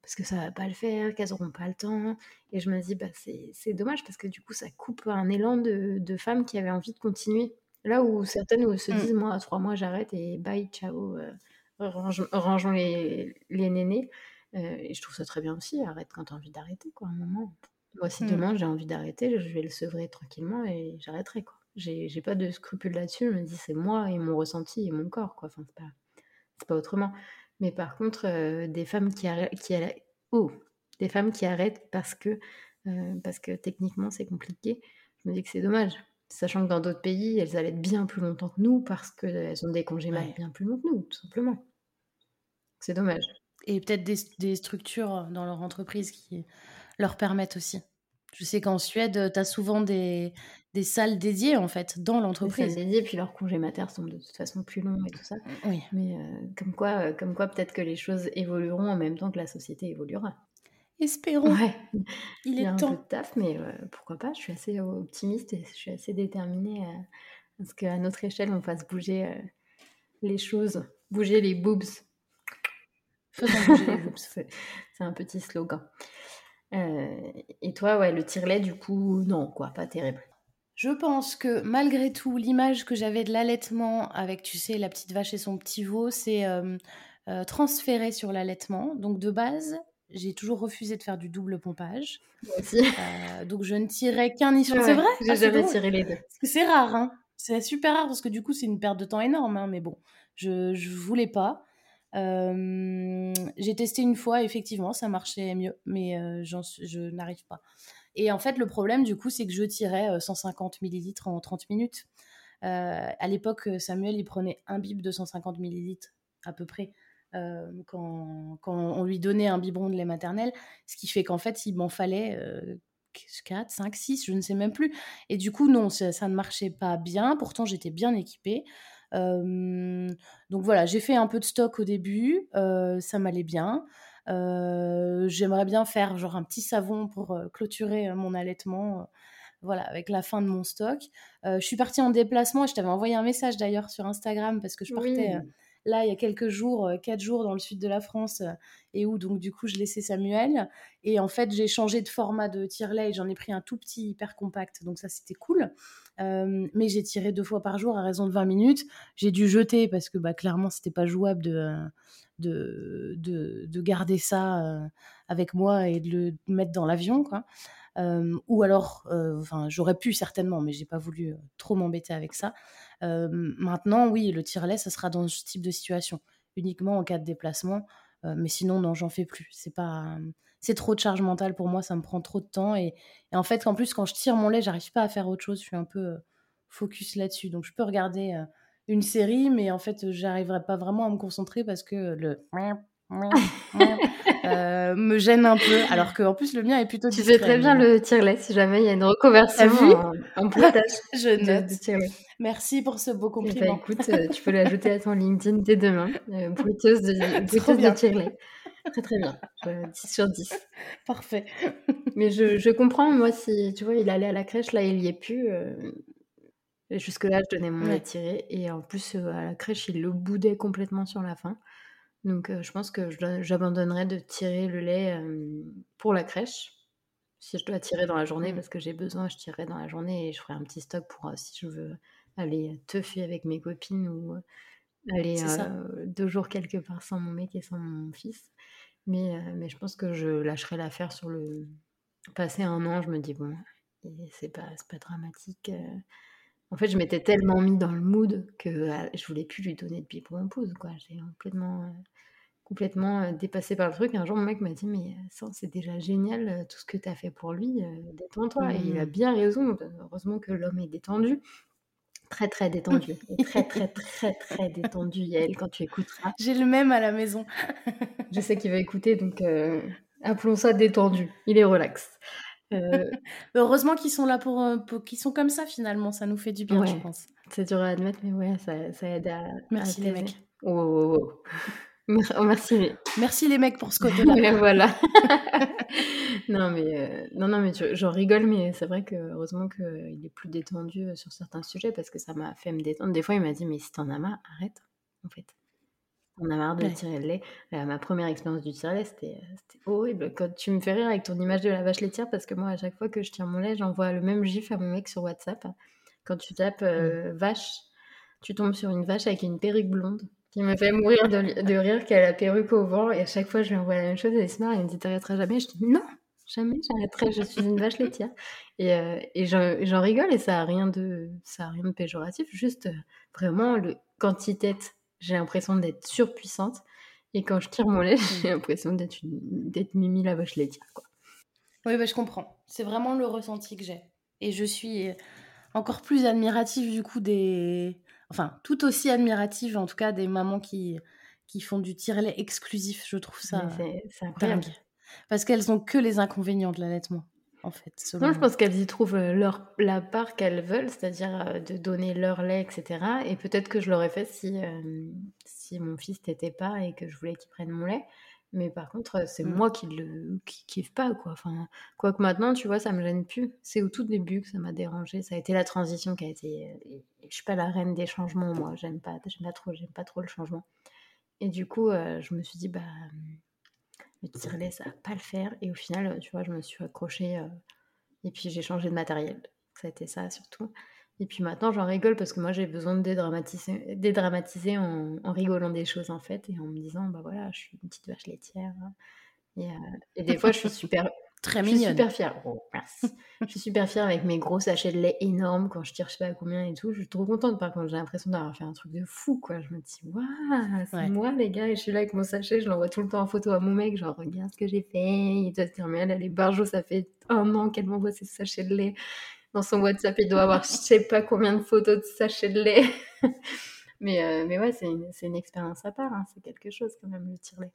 parce que ça va pas le faire, qu'elles auront pas le temps. Et je me dis bah c'est dommage parce que du coup ça coupe un élan de, de femmes qui avaient envie de continuer Là où certaines se
Mmh.
disent: «Moi, à 3 mois, j'arrête et bye, ciao, heu, range rangeons les les nénés». Heu et je trouve ça très bien aussi, arrête quand tu as envie d'arrêter, quoi, un moment. Moi, si
Mmh.
demain j'ai envie d'arrêter, je vais le sevrer tranquillement et j'arrêterai, quoi. J'ai pas de scrupules là-dessus, je me dis: «C'est moi et mon ressenti et mon corps, quoi», enfin, c'est pas pas autrement. Mais par contre, heu, des femmes qui arrê qui arrê oh! Des femmes qui arrêtent parce que, heu, parce que techniquement c'est compliqué, je me dis que c'est dommage. Sachant que dans d'autres pays, elles allaitent bien plus longtemps que nous parce qu'elles ont des congés
Ouais.
bien plus longs que nous, tout simplement. C'est dommage.
Et peut-être des structures dans leur entreprise qui leur permettent aussi. Je sais qu'en Suède, heu, tu as souvent des des salles dédiées, en fait, dans
Des salles
l'entreprise.
dédiées, puis leurs congés mater sont de toute façon plus longs et tout ça.
Mmh, oui.
Mais heu, comme quoi, comme quoi peut-être que les choses évolueront en même temps que la société évoluera.
Espérons!
Ouais,
Il
il y a
est
un peu de taf, mais pourquoi pas? Je suis assez optimiste et je suis assez déterminée à à ce qu'à notre échelle, on fasse bouger, les choses, bouger les boobs.
Faisons bouger les boobs.
C'est c'est un petit slogan. Heu et toi, ouais, le tire-lait, du coup, non, quoi, pas terrible?
Je pense que malgré tout, l'image que j'avais de l'allaitement avec, tu sais, la petite vache et son petit veau, s'est, hem, heu, transféré sur l'allaitement. Donc de base, j'ai toujours refusé de faire du double pompage. Donc je ne tirais qu'un niçon
Ouais,
c'est vrai? Ah,
j'ai
c'est
jamais tiré les 2.
Parce que c'est rare, hein. C'est super rare parce que du coup, c'est une perte de temps énorme, hein, mais bon, je je voulais pas. Hem, j'ai testé une fois, effectivement, ça marchait mieux, mais suis je n'arrive pas. Et en fait, le problème, du coup, c'est que je tirais, heu, 150 millilitres en 30 minutes. Heu, à l'époque, Samuel, il prenait 1 bib de 150 millilitres à peu près, hem, quand on lui donnait un biberon de lait maternel. Ce qui fait qu'en fait, il m'en fallait, heu, q 4-5-6, je ne sais même plus. Et du coup, non, ça ne marchait pas bien. Pourtant, j'étais bien équipée. Donc voilà, j'ai fait un peu de stock au début, ça m'allait bien. J'aimerais bien faire genre un petit savon pour, clôturer mon allaitement, voilà, avec la fin de mon stock. Je suis partie en déplacement et je t'avais envoyé un message d'ailleurs sur Instagram parce que je partais, là, il y a quelques jours, 4 jours dans le sud de la France, et où donc du coup, je laissais Samuel. Et en fait, j'ai changé de format de tire-lait et j'en ai pris un tout petit hyper compact, donc ça, c'était cool. Hem, mais j'ai tiré 2 fois par jour à raison de 20 minutes. J'ai dû jeter parce que, bah, clairement, c'était pas jouable de, de de de garder ça, heu, avec moi et de le mettre dans l'avion, quoi. Hem, ou alors, enfin, j'aurais pu certainement, mais j'ai pas voulu, trop m'embêter avec ça. Maintenant, oui, le tire-lait, ça sera dans ce type de situation, uniquement en cas de déplacement. Heu, mais sinon, non, j'en fais plus. C'est pas, mmh, c'est trop de charge mentale pour moi, ça me prend trop de temps et en fait, en plus, quand je tire mon lait, j'arrive pas à faire autre chose. Je suis un peu, heu, focus là-dessus. Donc je peux regarder, une série, mais en fait, j'arriverai pas vraiment à me concentrer parce que le heu, me gêne un peu, alors qu'en plus, le mien est plutôt
Tu fais très bien le tire-lait, si jamais il y a une reconversion
vu?
en en
Je
de de
note.
tire-lait.
Merci pour ce beau
Et bah,
compliment.
écoute, heu, tu peux l'ajouter à ton LinkedIn dès demain, bruiteuse de bruiteuse de
bien.
tire-lait. Très, très bien, heu, 10 sur 10.
Parfait.
Mais je je comprends, moi, si, tu vois, il allait à la crèche, là, il y est plus, jusque-là, je donnais mon
Ouais.
tiré et en plus, à la crèche, il le boudait complètement sur la fin. Donc heu, je pense que j'abandonnerai de tirer le lait, pour la crèche. Si je dois tirer dans la journée
Mmh.
parce que j'ai besoin, je tirerai dans la journée et je ferai un petit stock pour, heu, si je veux aller teuffer avec mes copines ou aller, 2 jours quelque part sans mon mec et sans mon fils. Mais mais je pense que je lâcherai l'affaire sur le passé 1 an, je me dis: «Bon, et c'est pas pas dramatique». En fait, je m'étais tellement mis dans le mood que, heu, je voulais plus lui donner de biberon pouze, quoi. J'ai complètement, complètement, heu, dépassée par le truc. Un jour, mon mec m'a dit: «Mais attends, c'est déjà génial, tout ce que tu as fait pour lui, détends-toi» et il a
Mmh.
bien raison, heureusement que l'homme est détendu. Très, très détendu et très, très, très, très détendu, Yael, quand tu écouteras.
J'ai le même à la maison.
Je sais qu'il va écouter, donc appelons ça détendu. Il est relax. Heu
Heureusement qu'ils sont là pour, heu, pour qu'ils sont comme ça, finalement, ça nous fait du bien, je pense.
c'est dur à admettre, mais ouais, ça ça aide à à
Merci les mecs.
Oh, oh, oh, oh. Mer merci.
Merci les mecs pour ce côté-là.
Ouais, voilà. Non, mais heu, non, non, mais j'en rigole, mais c'est vrai que heureusement qu'il est plus détendu, sur certains sujets parce que ça m'a fait me détendre. Des fois, il m'a dit: «Mais si tu en as marre, arrête, en fait. En as marre de
Ouais.
tirer le lait». Heu, ma 1re expérience du tire-lait, c'était, heu, c'était horrible. Quand tu me fais rire avec ton image de la vache laitière parce que moi, à chaque fois que je tire mon lait, j'envoie le même gif à mon mec sur WhatsApp. Quand tu tapes euh, vache, tu tombes sur une vache avec une perruque blonde qui me fait mourir de, de rire qu'elle a la perruque au vent. Et à chaque fois, je lui envoie la même chose. Elle se marre, elle me dit T'arrêteras jamais. Je dis Non, jamais j'arrêterai. Je suis une vache laitière. Et, euh, et j'en rigole et ça a rien de, ça a rien de péjoratif. Juste euh, vraiment, le, tête, j'ai l'impression d'être surpuissante. Et quand je tire mon lait, j'ai l'impression d'être, d'être Mimi la vache laitière. Quoi.
Oui, bah, je comprends. C'est vraiment le ressenti que j'ai. Et je suis encore plus admirative du coup des... Enfin, tout aussi admirative en tout cas des mamans qui, qui font du tire-lait exclusif. Je trouve ça c'est, incroyable. Parce qu'elles ont que les inconvénients de l'allaitement. En fait,
non, je pense qu'elles y trouvent leur, la part qu'elles veulent, c'est-à-dire de donner leur lait, etc. Et peut-être que je l'aurais fait si, si mon fils n'était pas et que je voulais qu'il prenne mon lait. Mais par contre, c'est mmh. moi qui le qui kiffe pas, quoi. Enfin, quoique maintenant, tu vois, ça me gêne plus. C'est au tout début que ça m'a dérangé. Ça a été la transition qui a été. Je suis pas la reine des changements, moi. J'aime pas, j'aime pas trop, j'aime pas trop le changement. Et du coup, je me suis dit, bah, le tire ça va pas le faire. Et au final, tu vois, je me suis accrochée. et puis j'ai changé de matériel. Ça a été ça surtout. Et puis maintenant, j'en rigole parce que moi, j'ai besoin de dédramatiser, en, rigolant des choses, en fait, et en me disant, bah voilà, je suis une petite vache laitière. Hein. Et, euh, et des fois, je suis super.
Très mignonne. Je
suis super fière. Oh, je suis super fière avec mes gros sachets de lait énormes quand je tire je sais pas combien et tout. Je suis trop contente. Par contre, j'ai l'impression d'avoir fait un truc de fou, quoi. Je me dis, waouh, c'est moi, les gars. Et je suis là avec mon sachet. Je l'envoie tout le temps en photo à mon mec. Genre, regarde ce que j'ai fait. Il doit se dire, mais elle, elle est barjo. Ça fait un an qu'elle m'envoie ses sachets de lait dans son WhatsApp, il doit avoir je sais pas combien de photos de sachets de lait. mais, euh, mais ouais, c'est une, une, expérience à part, hein. c'est quelque chose quand même le tire-lait.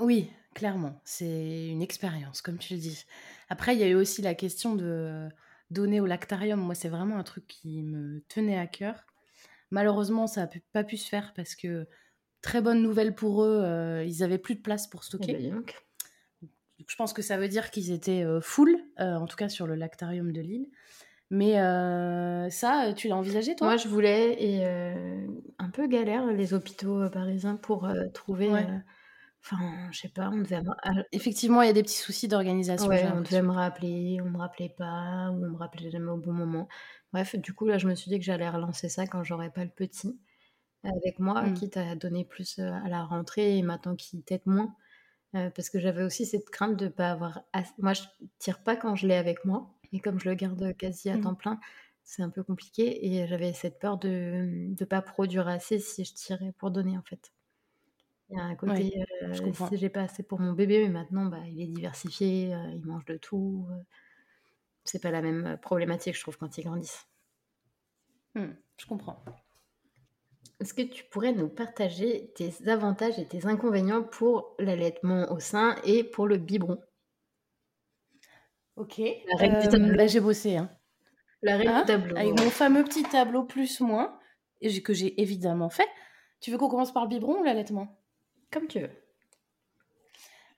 Oui, clairement, c'est une expérience, comme tu le dis. Après, il y a eu aussi la question de donner au lactarium. Moi, c'est vraiment un truc qui me tenait à cœur. Malheureusement, ça n'a pas pu se faire parce que, très bonne nouvelle pour eux, euh, ils avaient plus de place pour stocker. Eh ben, je pense que ça veut dire qu'ils étaient euh, full, euh, en tout cas sur le lactarium de Lille. Mais euh, ça, tu l'as envisagé toi?
Moi, je voulais, et un peu galère, les hôpitaux parisiens pour trouver. Enfin, je sais pas, on devait.
Effectivement, il y a des petits soucis d'organisation.
Ouais, on devait me rappeler, on me rappelait pas, ou on me rappelait jamais au bon moment. Bref, du coup, là, je me suis dit que j'allais relancer ça quand j'aurais pas le petit avec moi, mmh. quitte à donner plus à la rentrée et maintenant qu'il t'aide moins. Euh, parce que j'avais aussi cette crainte de pas avoir. Moi, je tire pas quand je l'ai avec moi, et comme je le garde quasi à mmh. temps plein, c'est un peu compliqué. Et j'avais cette peur de ne pas produire assez si je tirais pour donner, en fait. Il y a un côté, euh, si j'ai pas assez pour mon bébé, mais maintenant, bah, il est diversifié, euh, il mange de tout. c'est pas la même problématique, je trouve, quand ils grandissent.
Mmh, je comprends.
Est-ce que tu pourrais nous partager tes avantages et tes inconvénients pour l'allaitement au sein et pour le biberon?
Ok. Euh, bah, j'ai bossé. Hein.
La règle du hein? tableau.
Avec mon fameux petit tableau plus-moins, que j'ai évidemment fait. Tu veux qu'on commence par le biberon ou l'allaitement?
Comme tu veux.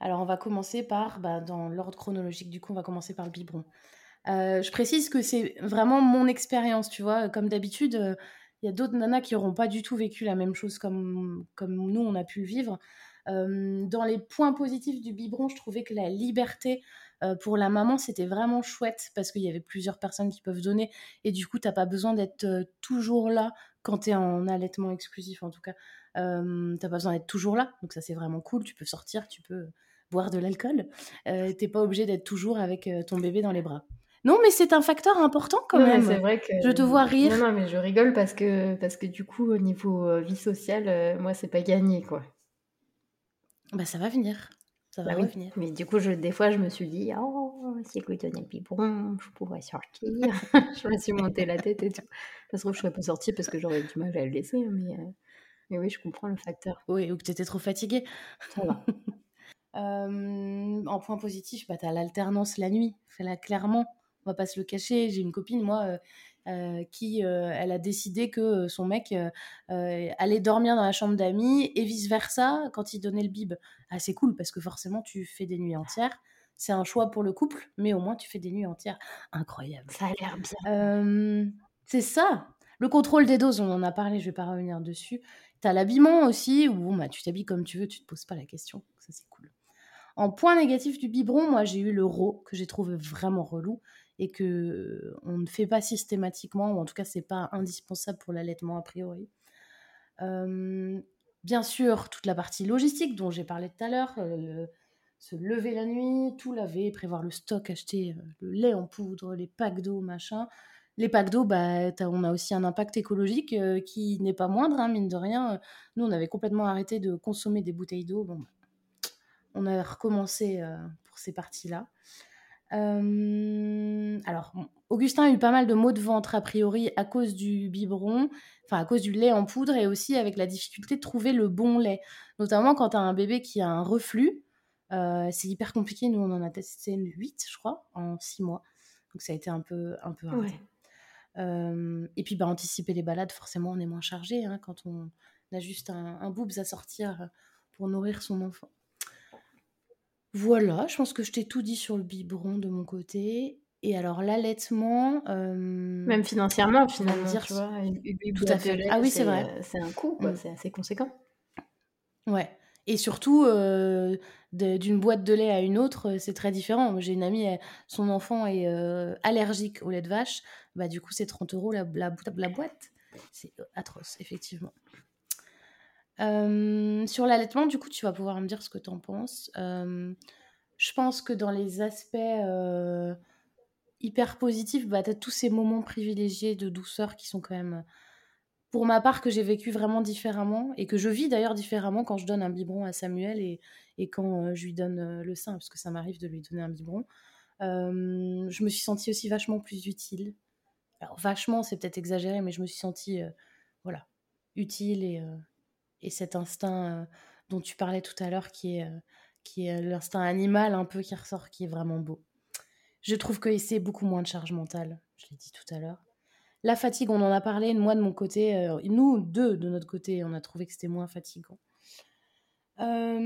Alors, on va commencer par, bah, dans l'ordre chronologique, du coup, on va commencer par le biberon. Euh, je précise que c'est vraiment mon expérience, tu vois. Comme d'habitude, il y a d'autres nanas qui n'auront pas du tout vécu la même chose comme, comme nous, on a pu le vivre. Euh, dans les points positifs du biberon, je trouvais que la liberté euh, pour la maman, c'était vraiment chouette parce qu'il y avait plusieurs personnes qui peuvent donner et du coup, tu n'as pas besoin d'être toujours là quand tu es en allaitement exclusif en tout cas. Tu n'as pas besoin d'être toujours là, donc ça c'est vraiment cool. Tu peux sortir, tu peux boire de l'alcool. tu n'es pas obligé d'être toujours avec ton bébé dans les bras. Non, mais c'est un facteur important quand même.
C'est vrai que
je te vois rire.
Non, non, mais je rigole parce que parce que du coup, au niveau euh, vie sociale, euh, moi, c'est pas gagné, quoi.
Bah, ça va venir. Ça va bah revenir.
Mais du coup, je, des fois, je me suis dit, oh, si le le biberon, je pourrais sortir. je me suis monté la tête et tout. Ça se trouve, je serais pas sortie parce que j'aurais du mal à le laisser, mais, euh, mais oui, je comprends le facteur.
Oui, ou que tu étais trop fatiguée. Ça va. en point positif, bah, tu as l'alternance la nuit. Là, clairement, on va pas se le cacher. J'ai une copine, moi, euh, euh, qui euh, elle a décidé que son mec allait dormir dans la chambre d'amis et vice versa quand il donnait le bib. Ah, c'est cool parce que forcément tu fais des nuits entières. C'est un choix pour le couple, mais au moins tu fais des nuits entières. Incroyable.
Ça a l'air bien.
c'est ça. Le contrôle des doses, on en a parlé, je vais pas revenir dessus. Tu as l'habillement aussi, où bah, tu t'habilles comme tu veux, tu te poses pas la question. Ça, c'est cool. En point négatif du biberon, moi, j'ai eu le RO, que j'ai trouvé vraiment relou. et que on ne fait pas systématiquement, ou en tout cas, c'est pas indispensable pour l'allaitement a priori. bien sûr, toute la partie logistique dont j'ai parlé tout à l'heure, se lever la nuit, tout laver, prévoir le stock, acheter le lait en poudre, les packs d'eau, machin. Les packs d'eau, bah, on a aussi un impact écologique qui n'est pas moindre, hein, mine de rien. Nous, on avait complètement arrêté de consommer des bouteilles d'eau. Bon, on a recommencé pour ces parties-là. alors, Augustin a eu pas mal de maux de ventre, a priori, à cause du biberon, enfin, à cause du lait en poudre et aussi avec la difficulté de trouver le bon lait. Notamment quand tu as un bébé qui a un reflux. Euh, c'est hyper compliqué. Nous, on en a testé 8, je crois, en 6 mois. Donc, ça a été un peu, un peu euh, et puis, bah, anticiper les balades, forcément, on est moins chargé hein, quand on a juste un, un boobs à sortir pour nourrir son enfant. Voilà, je pense que je t'ai tout dit sur le biberon de mon côté. Et alors, l'allaitement. Euh,
Même financièrement, finalement, dire, tu vois.
tout à fait. ah oui, c'est vrai.
C'est un coût, mm. c'est assez conséquent.
Ouais. Et surtout, euh, d'une boîte de lait à une autre, euh, c'est très différent. J'ai une amie, son enfant est euh, allergique au lait de vache. Bah, du coup, c'est 30 euros la, boîte. C'est atroce, effectivement. sur l'allaitement, du coup, tu vas pouvoir me dire ce que tu en penses. je pense que dans les aspects hyper positifs, bah, tu as tous ces moments privilégiés de douceur qui sont quand même pour ma part, que j'ai vécu vraiment différemment et que je vis d'ailleurs différemment quand je donne un biberon à Samuel et, quand euh, je lui donne euh, le sein, parce que ça m'arrive de lui donner un biberon. Euh, je me suis sentie aussi vachement plus utile. Alors, vachement, c'est peut-être exagéré, mais je me suis sentie voilà, utile et, et cet instinct dont tu parlais tout à l'heure, qui est, qui est l'instinct animal un peu qui ressort, qui est vraiment beau. Je trouve que c'est beaucoup moins de charge mentale, je l'ai dit tout à l'heure. La fatigue, on en a parlé. Moi, de mon côté, euh, nous, deux, de notre côté, on a trouvé que c'était moins fatigant. Euh,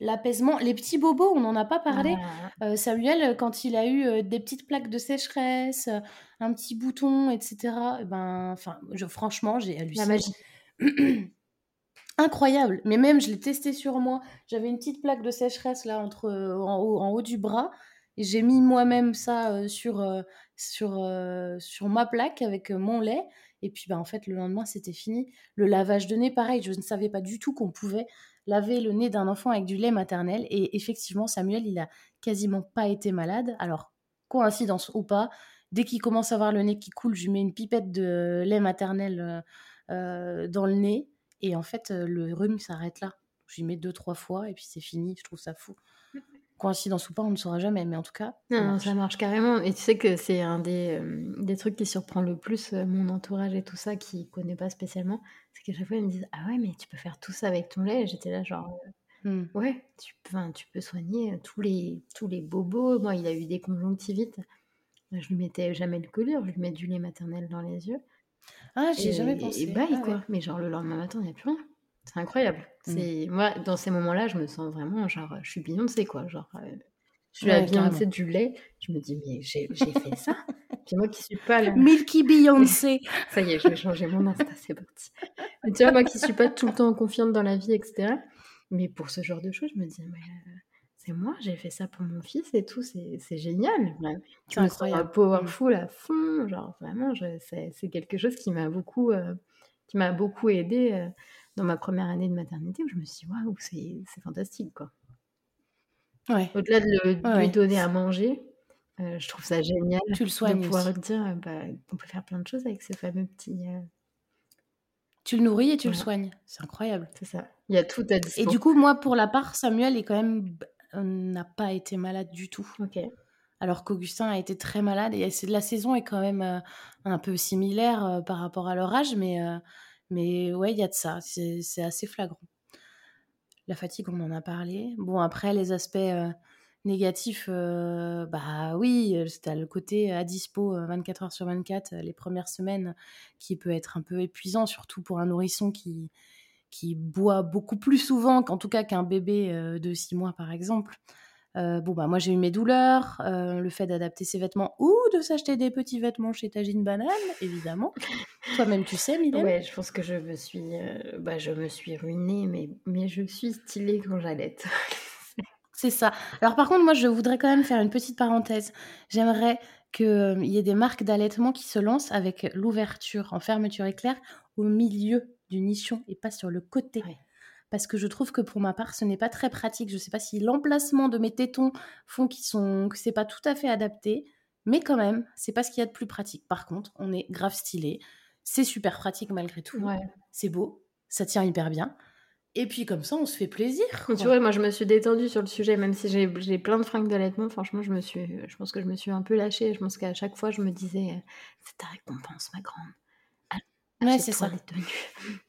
l'apaisement, les petits bobos, on n'en a pas parlé. Ah. Euh, Samuel, quand il a eu des petites plaques de sécheresse, un petit bouton, etc. Eh ben, enfin, franchement, j'ai halluciné. La magie. Incroyable. Mais même, je l'ai testé sur moi. J'avais une petite plaque de sécheresse là entre en haut, en haut du bras. J'ai mis moi-même ça sur sur, euh, sur ma plaque avec euh, mon lait. Et puis, bah, en fait, le lendemain, c'était fini. Le lavage de nez, pareil, je ne savais pas du tout qu'on pouvait laver le nez d'un enfant avec du lait maternel. Et effectivement, Samuel, il a quasiment pas été malade. Alors, coïncidence ou pas, dès qu'il commence à avoir le nez qui coule, je lui mets une pipette de lait maternel euh, dans le nez. Et en fait, le rhume s'arrête là. Lui mets deux, trois fois et puis c'est fini. Je trouve ça fou coïncidence ou pas, on ne saura jamais, mais en tout cas.
Ça, non, marche. ça marche carrément. Et tu sais que c'est un des, euh, des, trucs qui surprend le plus euh, mon entourage et tout ça, qui ne connaît pas spécialement. C'est qu'à chaque fois, ils me disent Ah ouais, mais tu peux faire tout ça avec ton lait. J'étais là, genre, euh, hmm. ouais, tu, tu peux soigner tous les, tous les bobos. Moi, il a eu des conjonctivites. Je lui mettais jamais le colure, je lui mets du lait maternel dans les yeux.
Ah, j'ai jamais pensé.
Et bye, ah quoi. Mais genre, le lendemain matin, il n'y a plus rien. C'est incroyable. Mmh. C'est moi dans ces moments-là, je me sens vraiment genre je suis Beyoncé quoi, genre euh, je suis la Beyoncé du lait. Je me dis mais j'ai fait ça. Puis moi qui suis pas là.
Milky Beyoncé.
ça y est, je vais changer mon Insta, c'est parti. Mais tu vois moi qui suis pas tout le temps confiante dans la vie, etc. Mais pour ce genre de choses, je me dis mais euh, c'est moi, j'ai fait ça pour mon fils et tout, c'est génial. C'est incroyable. Powerful à fond, genre vraiment, c'est quelque chose qui m'a beaucoup, euh, qui m'a beaucoup aidé dans ma première année de maternité où je me suis dit, waouh, c'est fantastique, quoi. Ouais. Au-delà de, lui donner à manger, euh, je trouve ça génial
tu le soignes
de pouvoir dire bah, on peut faire plein de choses avec ce fameux petit. Euh,
tu le nourris et tu le soignes. C'est incroyable.
C'est ça. Il y a tout à dire.
Et du coup, moi, pour la part, Samuel est quand même euh, n'a pas été malade du tout.
Ok.
Alors qu'Augustin a été très malade et la saison est quand même un peu similaire par rapport à leur âge, mais mais ouais, il y a de ça, c'est assez flagrant. La fatigue, on en a parlé. Bon, après, les aspects euh, négatifs, euh, bah oui, c'est le côté à dispo 24 euh, heures sur 24, les premières semaines, qui peut être un peu épuisant, surtout pour un nourrisson qui, qui boit beaucoup plus souvent qu'en tout cas qu'un bébé de 6 mois, par exemple. Euh, bon, bah, moi, j'ai eu mes douleurs, euh, le fait d'adapter ses vêtements ou de s'acheter des petits vêtements chez Tagine Banane, évidemment. Toi-même, tu sais, Mylène?
Ouais, je pense que je me suis, euh, bah, je me suis ruinée, mais, mais je suis stylée quand j'allaite.
C'est ça. Alors par contre, moi, je voudrais quand même faire une petite parenthèse. J'aimerais qu'il euh, y ait des marques d'allaitement qui se lancent avec l'ouverture en fermeture éclair au milieu du nichon et pas sur le côté. Parce que je trouve que pour ma part, ce n'est pas très pratique. Je ne sais pas si l'emplacement de mes tétons font qu'ils sont, que c'est pas tout à fait adapté, mais quand même, c'est pas ce qu'il y a de plus pratique. Par contre, on est grave stylé. C'est super pratique malgré tout. C'est beau, ça tient hyper bien. Et puis comme ça, on se fait plaisir.
Tu vois, moi je me suis détendue sur le sujet, même si j'ai plein de fringues d'allaitement. Franchement, je me suis, je pense que je me suis un peu lâchée. Je pense qu'à chaque fois, je me disais, euh, c'est ta récompense, ma grande.
Ouais, c'est ça.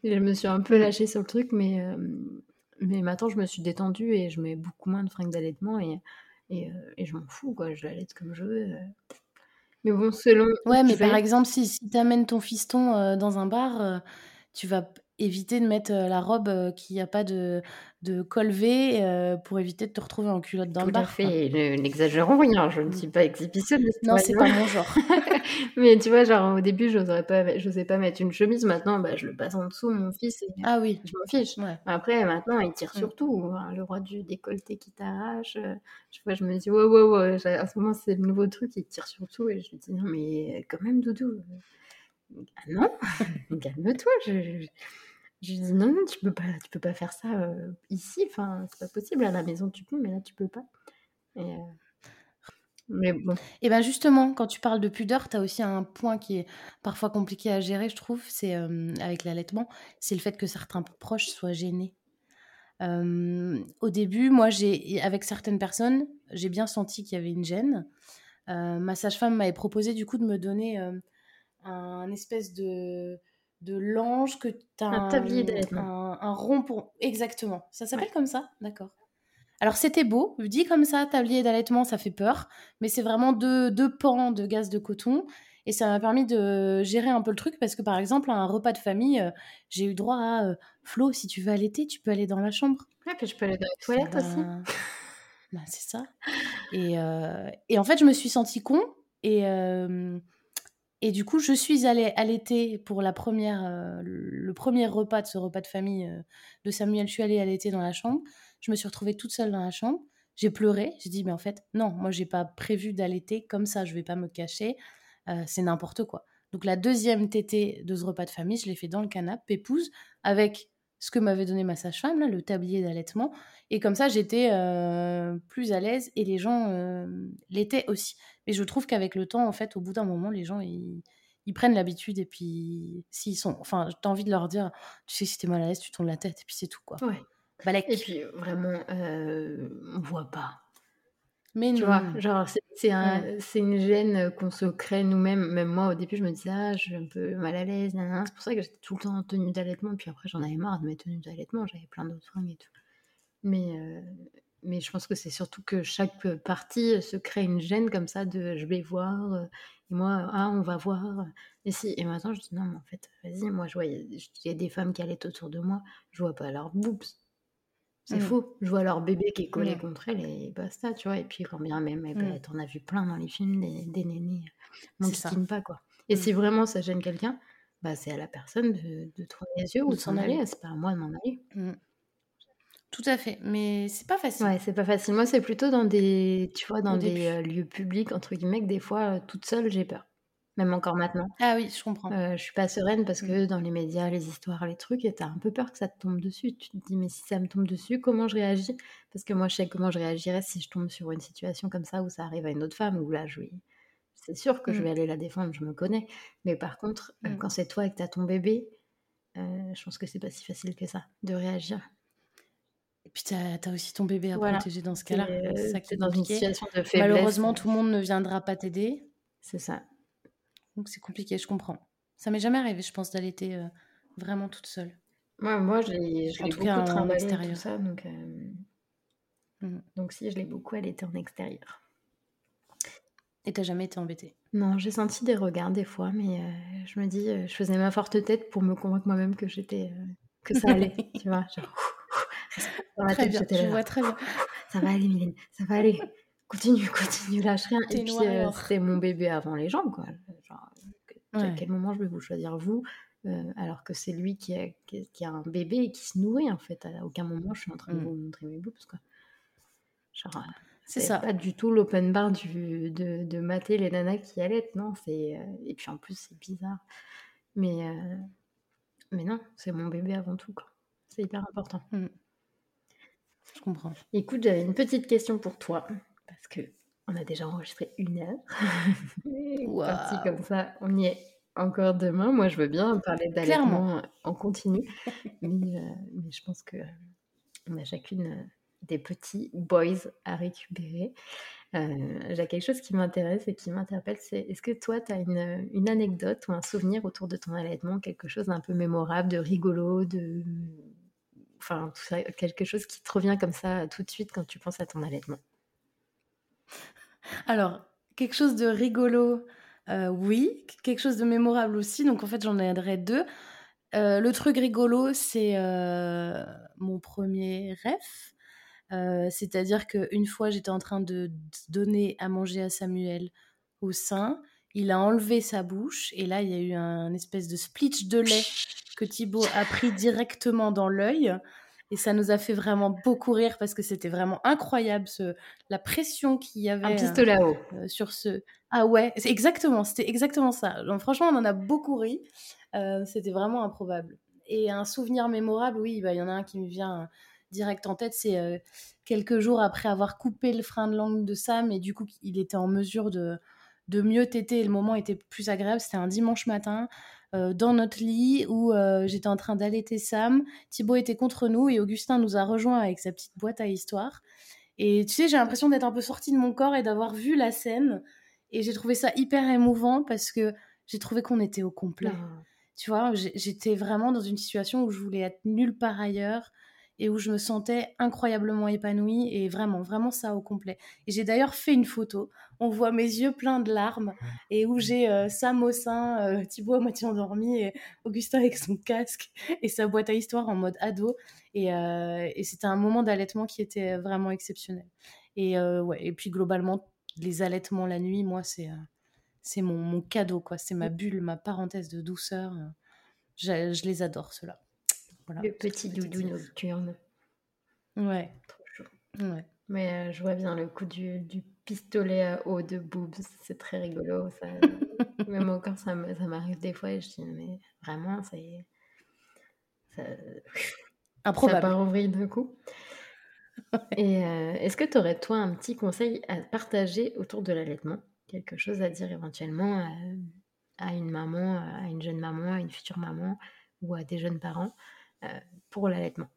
Et je me suis un peu lâchée sur le truc, mais, euh, mais maintenant, je me suis détendue et je mets beaucoup moins de fringues d'allaitement et, et, euh, et je m'en fous, quoi. Je l'allaite comme je veux. Mais bon, selon.
Ouais, mais par exemple, si, si tu amènes ton fiston dans un bar, tu vas éviter de mettre la robe qui n'a pas de, de col V pour éviter de te retrouver en culotte dans
Tout
le bar.
Tout à fait, n'exagérons rien, je ne mmh. suis pas exhibitionniste.
Non, c'est pas mon genre.
mais tu vois, genre au début, je n'osais pas, pas mettre une chemise, maintenant bah, je le passe en dessous, mon fils, et
ah oui.
je m'en fiche. Après, maintenant, il tire mmh. sur tout, hein, le roi du décolleté qui t'arrache. Je, vois, je me dis, ouais, ouais, ouais, à ce moment, c'est le nouveau truc, il tire sur tout, et je lui dis, non, mais quand même, Doudou. Ah non, calme-toi. je, je lui dis non, non, tu peux pas, tu peux pas faire ça euh, ici. Enfin, c'est pas possible. À la maison, tu peux, mais là, tu peux pas. Et, euh, Mais bon.
Et ben justement, quand tu parles de pudeur, tu as aussi un point qui est parfois compliqué à gérer, je trouve, c'est euh, avec l'allaitement, c'est le fait que certains proches soient gênés. au début, moi, j'ai, avec certaines personnes, j'ai bien senti qu'il y avait une gêne. ma sage-femme m'avait proposé du coup de me donner un espèce de de l'ange que tu as
un, tablier
un, un, rond pour exactement. Ça s'appelle comme ça d'accord. Alors c'était beau dit comme ça tablier d'allaitement ça fait peur mais c'est vraiment deux, deux pans de gaz de coton et ça m'a permis de gérer un peu le truc parce que par exemple à un repas de famille euh, j'ai eu droit à euh, Flo si tu veux allaiter tu peux aller dans la chambre.
Ah que je peux aller dans les toilettes aussi.
Bah, c'est ça. Et, euh, et en fait je me suis sentie con et et du coup, je suis allée allaiter pour la première, euh, le premier repas de ce repas de famille euh, de Samuel. Je suis allée allaiter dans la chambre. Je me suis retrouvée toute seule dans la chambre. J'ai pleuré. J'ai dit, mais en fait, non, moi, j'ai pas prévu d'allaiter comme ça. Je vais pas me cacher. Euh, c'est n'importe quoi. Donc, la deuxième tétée de ce repas de famille, je l'ai fait dans le canapé, épouse, avec ce que m'avait donné ma sage-femme, le tablier d'allaitement. Et comme ça, j'étais plus à l'aise et les gens l'étaient aussi. Mais je trouve qu'avec le temps, en fait, au bout d'un moment, les gens, ils, prennent l'habitude et puis s'ils sont... Enfin, t'as envie de leur dire, tu sais, si t'es mal à l'aise, tu tournes la tête et puis c'est tout, quoi.
Ouais. Et puis, vraiment, on voit pas.
Mais
tu vois, genre, c'est un, une gêne qu'on se crée nous-mêmes. Même moi, au début, je me disais, ah, je suis un peu mal à l'aise. C'est pour ça que j'étais tout le temps en tenue d'allaitement. Puis après, j'en avais marre de mes tenues d'allaitement. J'avais plein d'autres fringues et tout. Mais, mais je pense que c'est surtout que chaque partie se crée une gêne comme ça de je vais voir. et moi, ah, on va voir. Et si, et maintenant, je dis, non, mais en fait, vas-y, moi, je vois, il y, a des femmes qui allaitent autour de moi. Je vois pas leurs boobs c'est mmh. faux. Je vois leur bébé qui est collé mmh. contre elle et basta, tu vois. Et puis, quand bien même, mmh. t'en as vu plein dans les films, des, des nénés euh, on pas, quoi. Et si vraiment ça gêne quelqu'un, bah, c'est à la personne de, de tourner les yeux ou de s'en aller. C'est pas à moi de m'en aller.
Tout à fait, mais c'est pas facile.
Ouais, c'est pas facile. Moi, c'est plutôt dans des, tu vois, dans des euh, lieux publics, entre guillemets, que des fois, euh, toute seule, j'ai peur même encore maintenant.
Ah oui, je comprends.
Euh, je suis pas sereine parce mmh. que dans les médias, les histoires, les trucs, tu as un peu peur que ça te tombe dessus. Tu te dis, mais si ça me tombe dessus, comment je réagis? Parce que moi, je sais comment je réagirais si je tombe sur une situation comme ça où ça arrive à une autre femme, où là, je c'est sûr que je mmh. vais aller la défendre, je me connais. Mais par contre, euh, mmh. quand c'est toi et que tu as ton bébé, euh, je pense que c'est pas si facile que ça de réagir.
Et puis, tu as, aussi ton bébé à protéger dans ce cas-là.
C'est ça qui est dans une situation de faiblesse.
Malheureusement, tout le monde ne viendra pas t'aider.
C'est ça.
Donc c'est compliqué, je comprends. Ça m'est jamais arrivé, je pense, d'allaiter euh, vraiment toute seule.
Ouais, moi, j'ai beaucoup cas, travaillé tout ça, donc, euh, mmh. donc si, je l'ai beaucoup allaité en extérieur.
Et t'as jamais été embêtée?
Non, j'ai senti des regards des fois, mais euh, je me dis, je faisais ma forte tête pour me convaincre moi-même que j'étais, que ça allait, tu vois, genre,
dans la très tête, bien, je vois très bien.
Ça va aller, Mylène, ça va aller. Continue, continue, lâche rien. Et puis, c'est mon bébé avant les jambes, quoi. Genre, à quel moment je vais vous choisir vous euh, alors que c'est lui qui a, qui a, un bébé et qui se nourrit en fait. À aucun moment je suis en train de mmh. vous montrer mes boobs quoi. Genre, c'est ça. pas du tout l'open bar du, de, de mater les nanas qui allaitent, non. C'est, et puis en plus, c'est bizarre. Mais, mais non, c'est mon bébé avant tout. C'est hyper important. Mmh.
Je comprends.
Écoute, j'avais une petite question pour toi. Parce que on a déjà enregistré une heure. wow. Parti comme ça, on y est encore demain. Moi, je veux bien parler d'allaitement en continu. mais, mais, je pense que on a chacune des petits boys à récupérer. Euh, j'ai quelque chose qui m'intéresse et qui m'interpelle, c'est est-ce que toi, tu as une, une, anecdote ou un souvenir autour de ton allaitement, quelque chose d'un peu mémorable, de rigolo, de... Enfin, quelque chose qui te revient comme ça tout de suite quand tu penses à ton allaitement?
Alors, quelque chose de rigolo, euh, oui. Quelque chose de mémorable aussi. Donc, en fait, j'en aiderai deux. Euh, le truc rigolo, c'est mon premier rêve. Euh, c'est-à-dire qu'une fois, j'étais en train de donner à manger à Samuel au sein. Il a enlevé sa bouche et là, il y a eu un espèce de splitch de lait que Thibaut a pris directement dans l'œil. Et ça nous a fait vraiment beaucoup rire parce que c'était vraiment incroyable ce, la pression qu'il y avait. Un
pistolet euh,
euh, sur ce. Ah ouais, c'est exactement, c'était exactement ça. Donc franchement, on en a beaucoup ri. c'était vraiment improbable. Et un souvenir mémorable, oui, bah, il y en a un qui me vient direct en tête, c'est euh, quelques jours après avoir coupé le frein de langue de Sam et du coup il était en mesure de, de mieux téter et le moment était plus agréable. C'était un dimanche matin euh, dans notre lit où euh, j'étais en train d'allaiter Sam. Thibaut était contre nous et Augustin nous a rejoints avec sa petite boîte à histoire. Et tu sais, j'ai l'impression d'être un peu sortie de mon corps et d'avoir vu la scène. Et j'ai trouvé ça hyper émouvant parce que j'ai trouvé qu'on était au complet. Ah. Tu vois, j'étais vraiment dans une situation où je voulais être nulle part ailleurs et où je me sentais incroyablement épanouie et vraiment, vraiment ça au complet. Et j'ai d'ailleurs fait une photo. On voit mes yeux pleins de larmes et où j'ai euh, Sam au sein, euh, Thibaut à moitié endormi et Augustin avec son casque et sa boîte à histoire en mode ado. Et, euh, et c'était un moment d'allaitement qui était vraiment exceptionnel. Et, ouais, et puis globalement, les allaitements la nuit, moi, c'est c'est mon, mon, cadeau, quoi. C'est ma bulle, ma parenthèse de douceur. Je, je les adore, ceux-là.
Le petit doudou nocturne.
Ouais.
Trop chaud. Ouais. Mais euh, je vois bien le coup du, pistolet à eau de boobs. C'est très rigolo. Ça... Même encore, ça m'arrive des fois et je dis, mais vraiment, c'est. Ça...
Improbable.
Ça part vrille d'un coup. Et euh, est-ce que tu aurais, toi, un petit conseil à partager autour de l'allaitement? Quelque chose à dire éventuellement à, à, une maman, à une jeune maman, à une future maman ou à des jeunes parents? euh, pour l'allaitement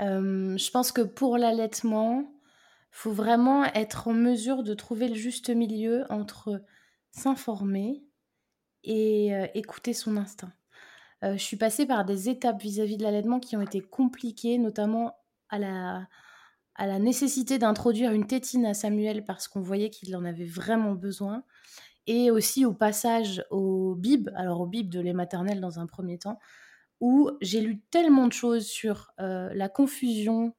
euh, Je pense que pour l'allaitement, il faut vraiment être en mesure de trouver le juste milieu entre s'informer et euh, écouter son instinct. je suis passée par des étapes vis-à-vis de l'allaitement qui ont été compliquées, notamment à la, à la nécessité d'introduire une tétine à Samuel parce qu'on voyait qu'il en avait vraiment besoin, et aussi au passage au bib, alors au bib de lait maternel dans un premier temps, où j'ai lu tellement de choses sur euh, la confusion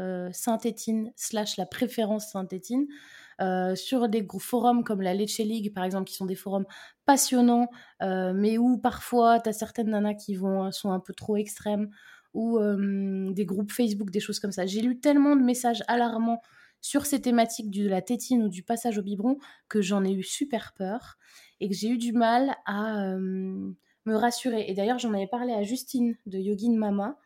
euh, synthétine slash la préférence synthétine, euh, sur des gros forums comme la Leche League par exemple, qui sont des forums passionnants, mais où parfois tu as certaines nanas qui vont, sont un peu trop extrêmes, ou des groupes Facebook, des choses comme ça. J'ai lu tellement de messages alarmants sur ces thématiques de la tétine ou du passage au biberon que j'en ai eu super peur et que j'ai eu du mal à me rassurer. Et d'ailleurs, j'en avais parlé à Justine de Yogin Mama,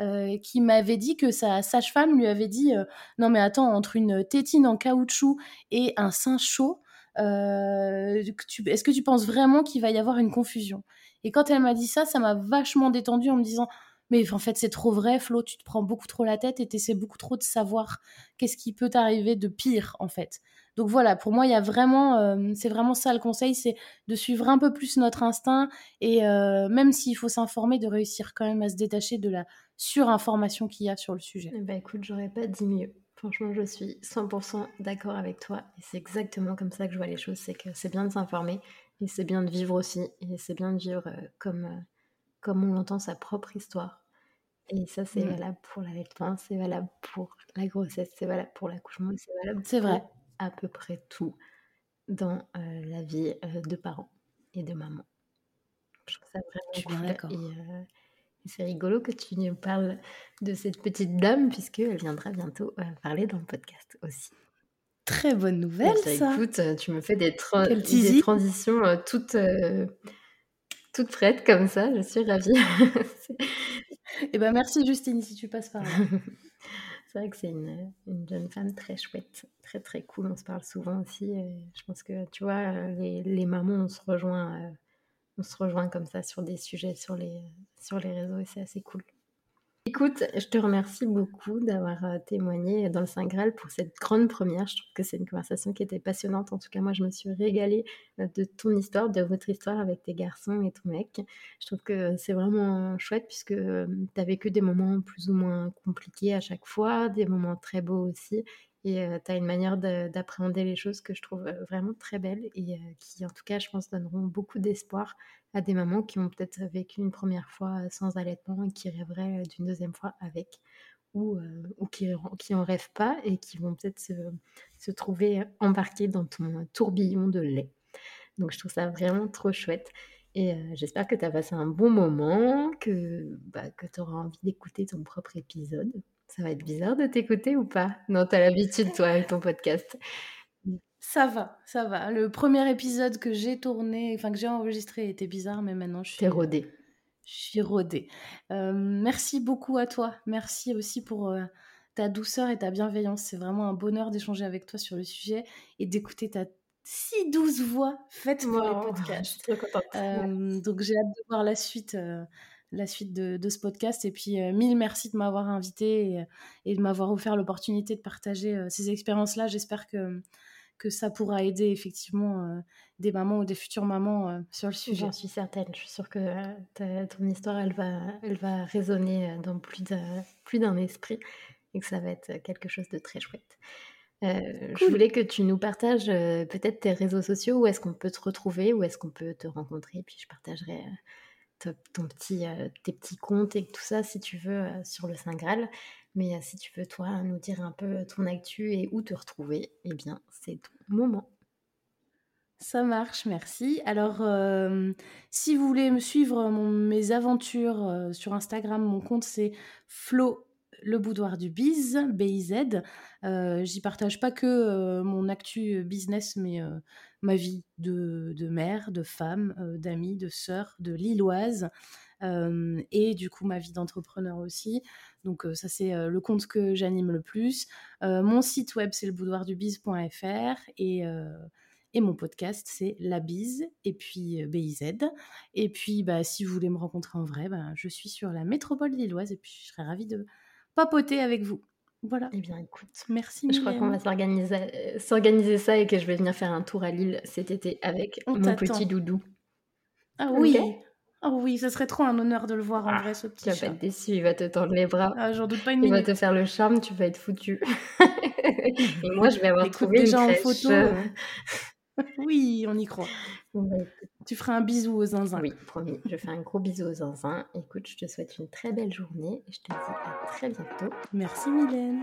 euh, qui m'avait dit que sa sage-femme lui avait dit euh, Non, mais attends, entre une tétine en caoutchouc et un sein chaud, euh, est-ce que tu penses vraiment qu'il va y avoir une confusion? Et quand elle m'a dit ça, ça m'a vachement détendue en me disant mais en fait c'est trop vrai Flo tu te prends beaucoup trop la tête et tu essaies beaucoup trop de savoir qu'est-ce qui peut t'arriver de pire en fait donc voilà, pour moi, il y a vraiment, euh, c'est vraiment ça le conseil, c'est de suivre un peu plus notre instinct et euh, même s'il faut s'informer, de réussir quand même à se détacher de la surinformation qu'il y a sur le sujet.
Eh ben écoute, j'aurais pas dit mieux. Franchement, je suis 100% d'accord avec toi et c'est exactement comme ça que je vois les choses. C'est que c'est bien de s'informer et c'est bien de vivre aussi et c'est bien de vivre euh, comme, comme on entend sa propre histoire. Et ça, c'est mmh. valable pour l'allaitement, c'est valable pour la grossesse, c'est valable pour l'accouchement, c'est valable.
C'est vrai
à peu près tout dans euh, la vie euh, de parents et de maman. Je trouve ça vraiment cool. Et, euh, c'est rigolo que tu nous parles de cette petite dame, puisqu'elle viendra bientôt euh, parler dans le podcast aussi.
Très bonne nouvelle, ça.
Écoute, tu me fais des, des transitions toutes, toutes prêtes comme ça. Je suis ravie.
Eh ben merci Justine si tu passes par là.
c'est vrai que c'est une, une, jeune femme très chouette, très très cool. On se parle souvent aussi. je pense que tu vois, les, les mamans, on se rejoint on se rejoint comme ça sur des sujets sur les, sur les réseaux et c'est assez cool. Écoute, je te remercie beaucoup d'avoir euh, témoigné dans le Saint Graal pour cette grande première. Je trouve que c'est une conversation qui était passionnante. En tout cas, moi, je me suis régalée euh, de ton histoire, de votre histoire avec tes garçons et ton mec. Je trouve que c'est vraiment chouette puisque euh, tu as vécu des moments plus ou moins compliqués à chaque fois, des moments très beaux aussi. Et tu as une manière d'appréhender les choses que je trouve vraiment très belle et qui, en tout cas, je pense, donneront beaucoup d'espoir à des mamans qui ont peut-être vécu une première fois sans allaitement et qui rêveraient d'une deuxième fois avec, ou, ou qui, qui en rêvent pas et qui vont peut-être se, trouver embarquées dans ton tourbillon de lait. Donc, je trouve ça vraiment trop chouette. Et j'espère que tu as passé un bon moment, que, bah, que tu auras envie d'écouter ton propre épisode. Ça va être bizarre de t'écouter ou pas? Non, t'as l'habitude, toi, avec ton podcast.
Ça va, ça va. Le premier épisode que j'ai tourné, enfin que j'ai enregistré était bizarre, mais maintenant je suis.
rodée.
Je suis rodée. Euh, merci beaucoup à toi. Merci aussi pour euh, ta douceur et ta bienveillance. C'est vraiment un bonheur d'échanger avec toi sur le sujet et d'écouter ta si douce voix faite pour les podcasts. Euh, donc j'ai hâte de voir la suite la suite de, ce podcast. Et puis, euh, mille merci de m'avoir invité euh, et, de m'avoir offert l'opportunité de partager euh, ces expériences-là. J'espère que, que ça pourra aider effectivement des mamans ou des futures mamans sur le sujet.
J'en suis certaine. Je suis sûre que ton histoire, elle va, elle va résonner dans plus d'un, plus d'un esprit et que ça va être quelque chose de très chouette. Je voulais que tu nous partages peut-être tes réseaux sociaux, où est-ce qu'on peut te retrouver, où est-ce qu'on peut te rencontrer, puis je partagerai ton petit, euh, tes petits comptes et tout ça, si tu veux, euh, sur le Saint Graal. Mais euh, si tu veux, toi, nous dire un peu ton actu et où te retrouver, eh bien, c'est ton moment.
Ça marche, merci. Alors, si vous voulez me suivre mes aventures sur Instagram, mon compte c'est Flo le boudoir du biz, BIZ. Euh, J'y partage pas que mon actu business, mais ma vie de, mère, de femme, euh, d'amis, de sœur, de lilloise. Euh, et du coup ma vie d'entrepreneur aussi. Donc euh, ça c'est le compte que j'anime le plus. mon site web c'est le boudoirdubiz.fr et, et mon podcast c'est La Bise et puis BIZ. Et puis bah, si vous voulez me rencontrer en vrai, bah, je suis sur la métropole lilloise et puis je serais ravie de papoter avec vous. Voilà.
Eh bien, écoute,
merci.
Je crois qu'on va s'organiser, s'organiser ça et que je vais venir faire un tour à Lille cet été avec mon petit doudou.
Ah oui. Oh oui, ce serait trop un honneur de le voir en ah, vrai, ce petit.
Tu vas pas être déçu, il va te tendre les bras.
Ah, j'en doute pas une
il
va
te faire le charme, tu vas être foutu. et moi, je vais avoir trouvé déjà en photo.
Oui, on y croit. Bah, tu feras un bisou aux zinzin.
Oui, promis. Je fais un gros bisou aux zinzin. Écoute, je te souhaite une très belle journée et je te dis à très bientôt.
Merci Mylène.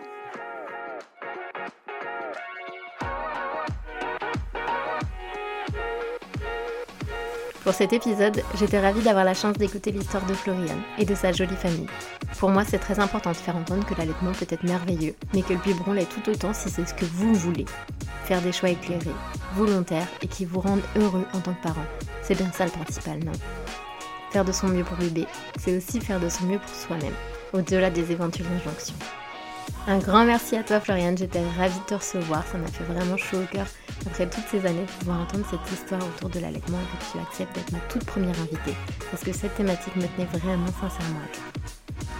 Pour cet épisode, j'étais ravie d'avoir la chance d'écouter l'histoire de Florian et de sa jolie famille. Pour moi, c'est très important de faire entendre que l'allaitement peut être merveilleux, mais que le biberon l'est tout autant si c'est ce que vous voulez. Faire des choix éclairés, volontaires et qui vous rendent heureux en tant que parent. C'est bien ça le principal, non? Faire de son mieux pour bébé, c'est aussi faire de son mieux pour soi-même, au-delà des éventuelles injonctions. Un grand merci à toi Floriane, j'étais ravie de te recevoir, ça m'a fait vraiment chaud au cœur après toutes ces années de pouvoir entendre cette histoire autour de l'allaitement et que tu acceptes d'être ma toute première invitée, parce que cette thématique me tenait vraiment sincèrement à cœur.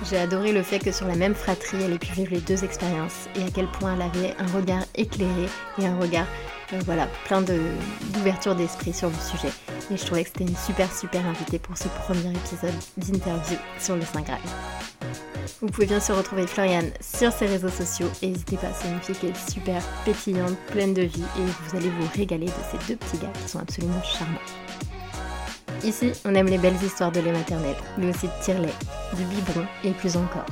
J'ai adoré le fait que sur la même fratrie, elle ait pu vivre les deux expériences et à quel point elle avait un regard éclairé et un regard, euh, voilà, plein d'ouverture d'esprit sur le sujet. Et je trouvais que c'était une super super invitée pour ce premier épisode d'interview sur le Saint Graal. Vous pouvez bien sûr retrouver Floriane sur ses réseaux sociaux et n'hésitez pas, c'est une fille est super pétillante, pleine de vie et vous allez vous régaler de ces deux petits gars qui sont absolument charmants. Ici, on aime les belles histoires de lait maternel, mais aussi de tire-lait, du biberon et plus encore.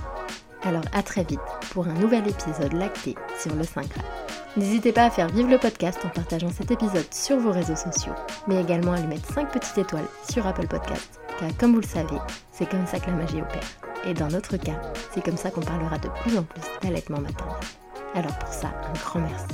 Alors à très vite pour un nouvel épisode lacté sur le 5 N'hésitez pas à faire vivre le podcast en partageant cet épisode sur vos réseaux sociaux, mais également à lui mettre 5 petites étoiles sur Apple Podcast, car comme vous le savez, c'est comme ça que la magie opère. Et dans notre cas, c'est comme ça qu'on parlera de plus en plus d'allaitement maternel. Alors pour ça, un grand merci.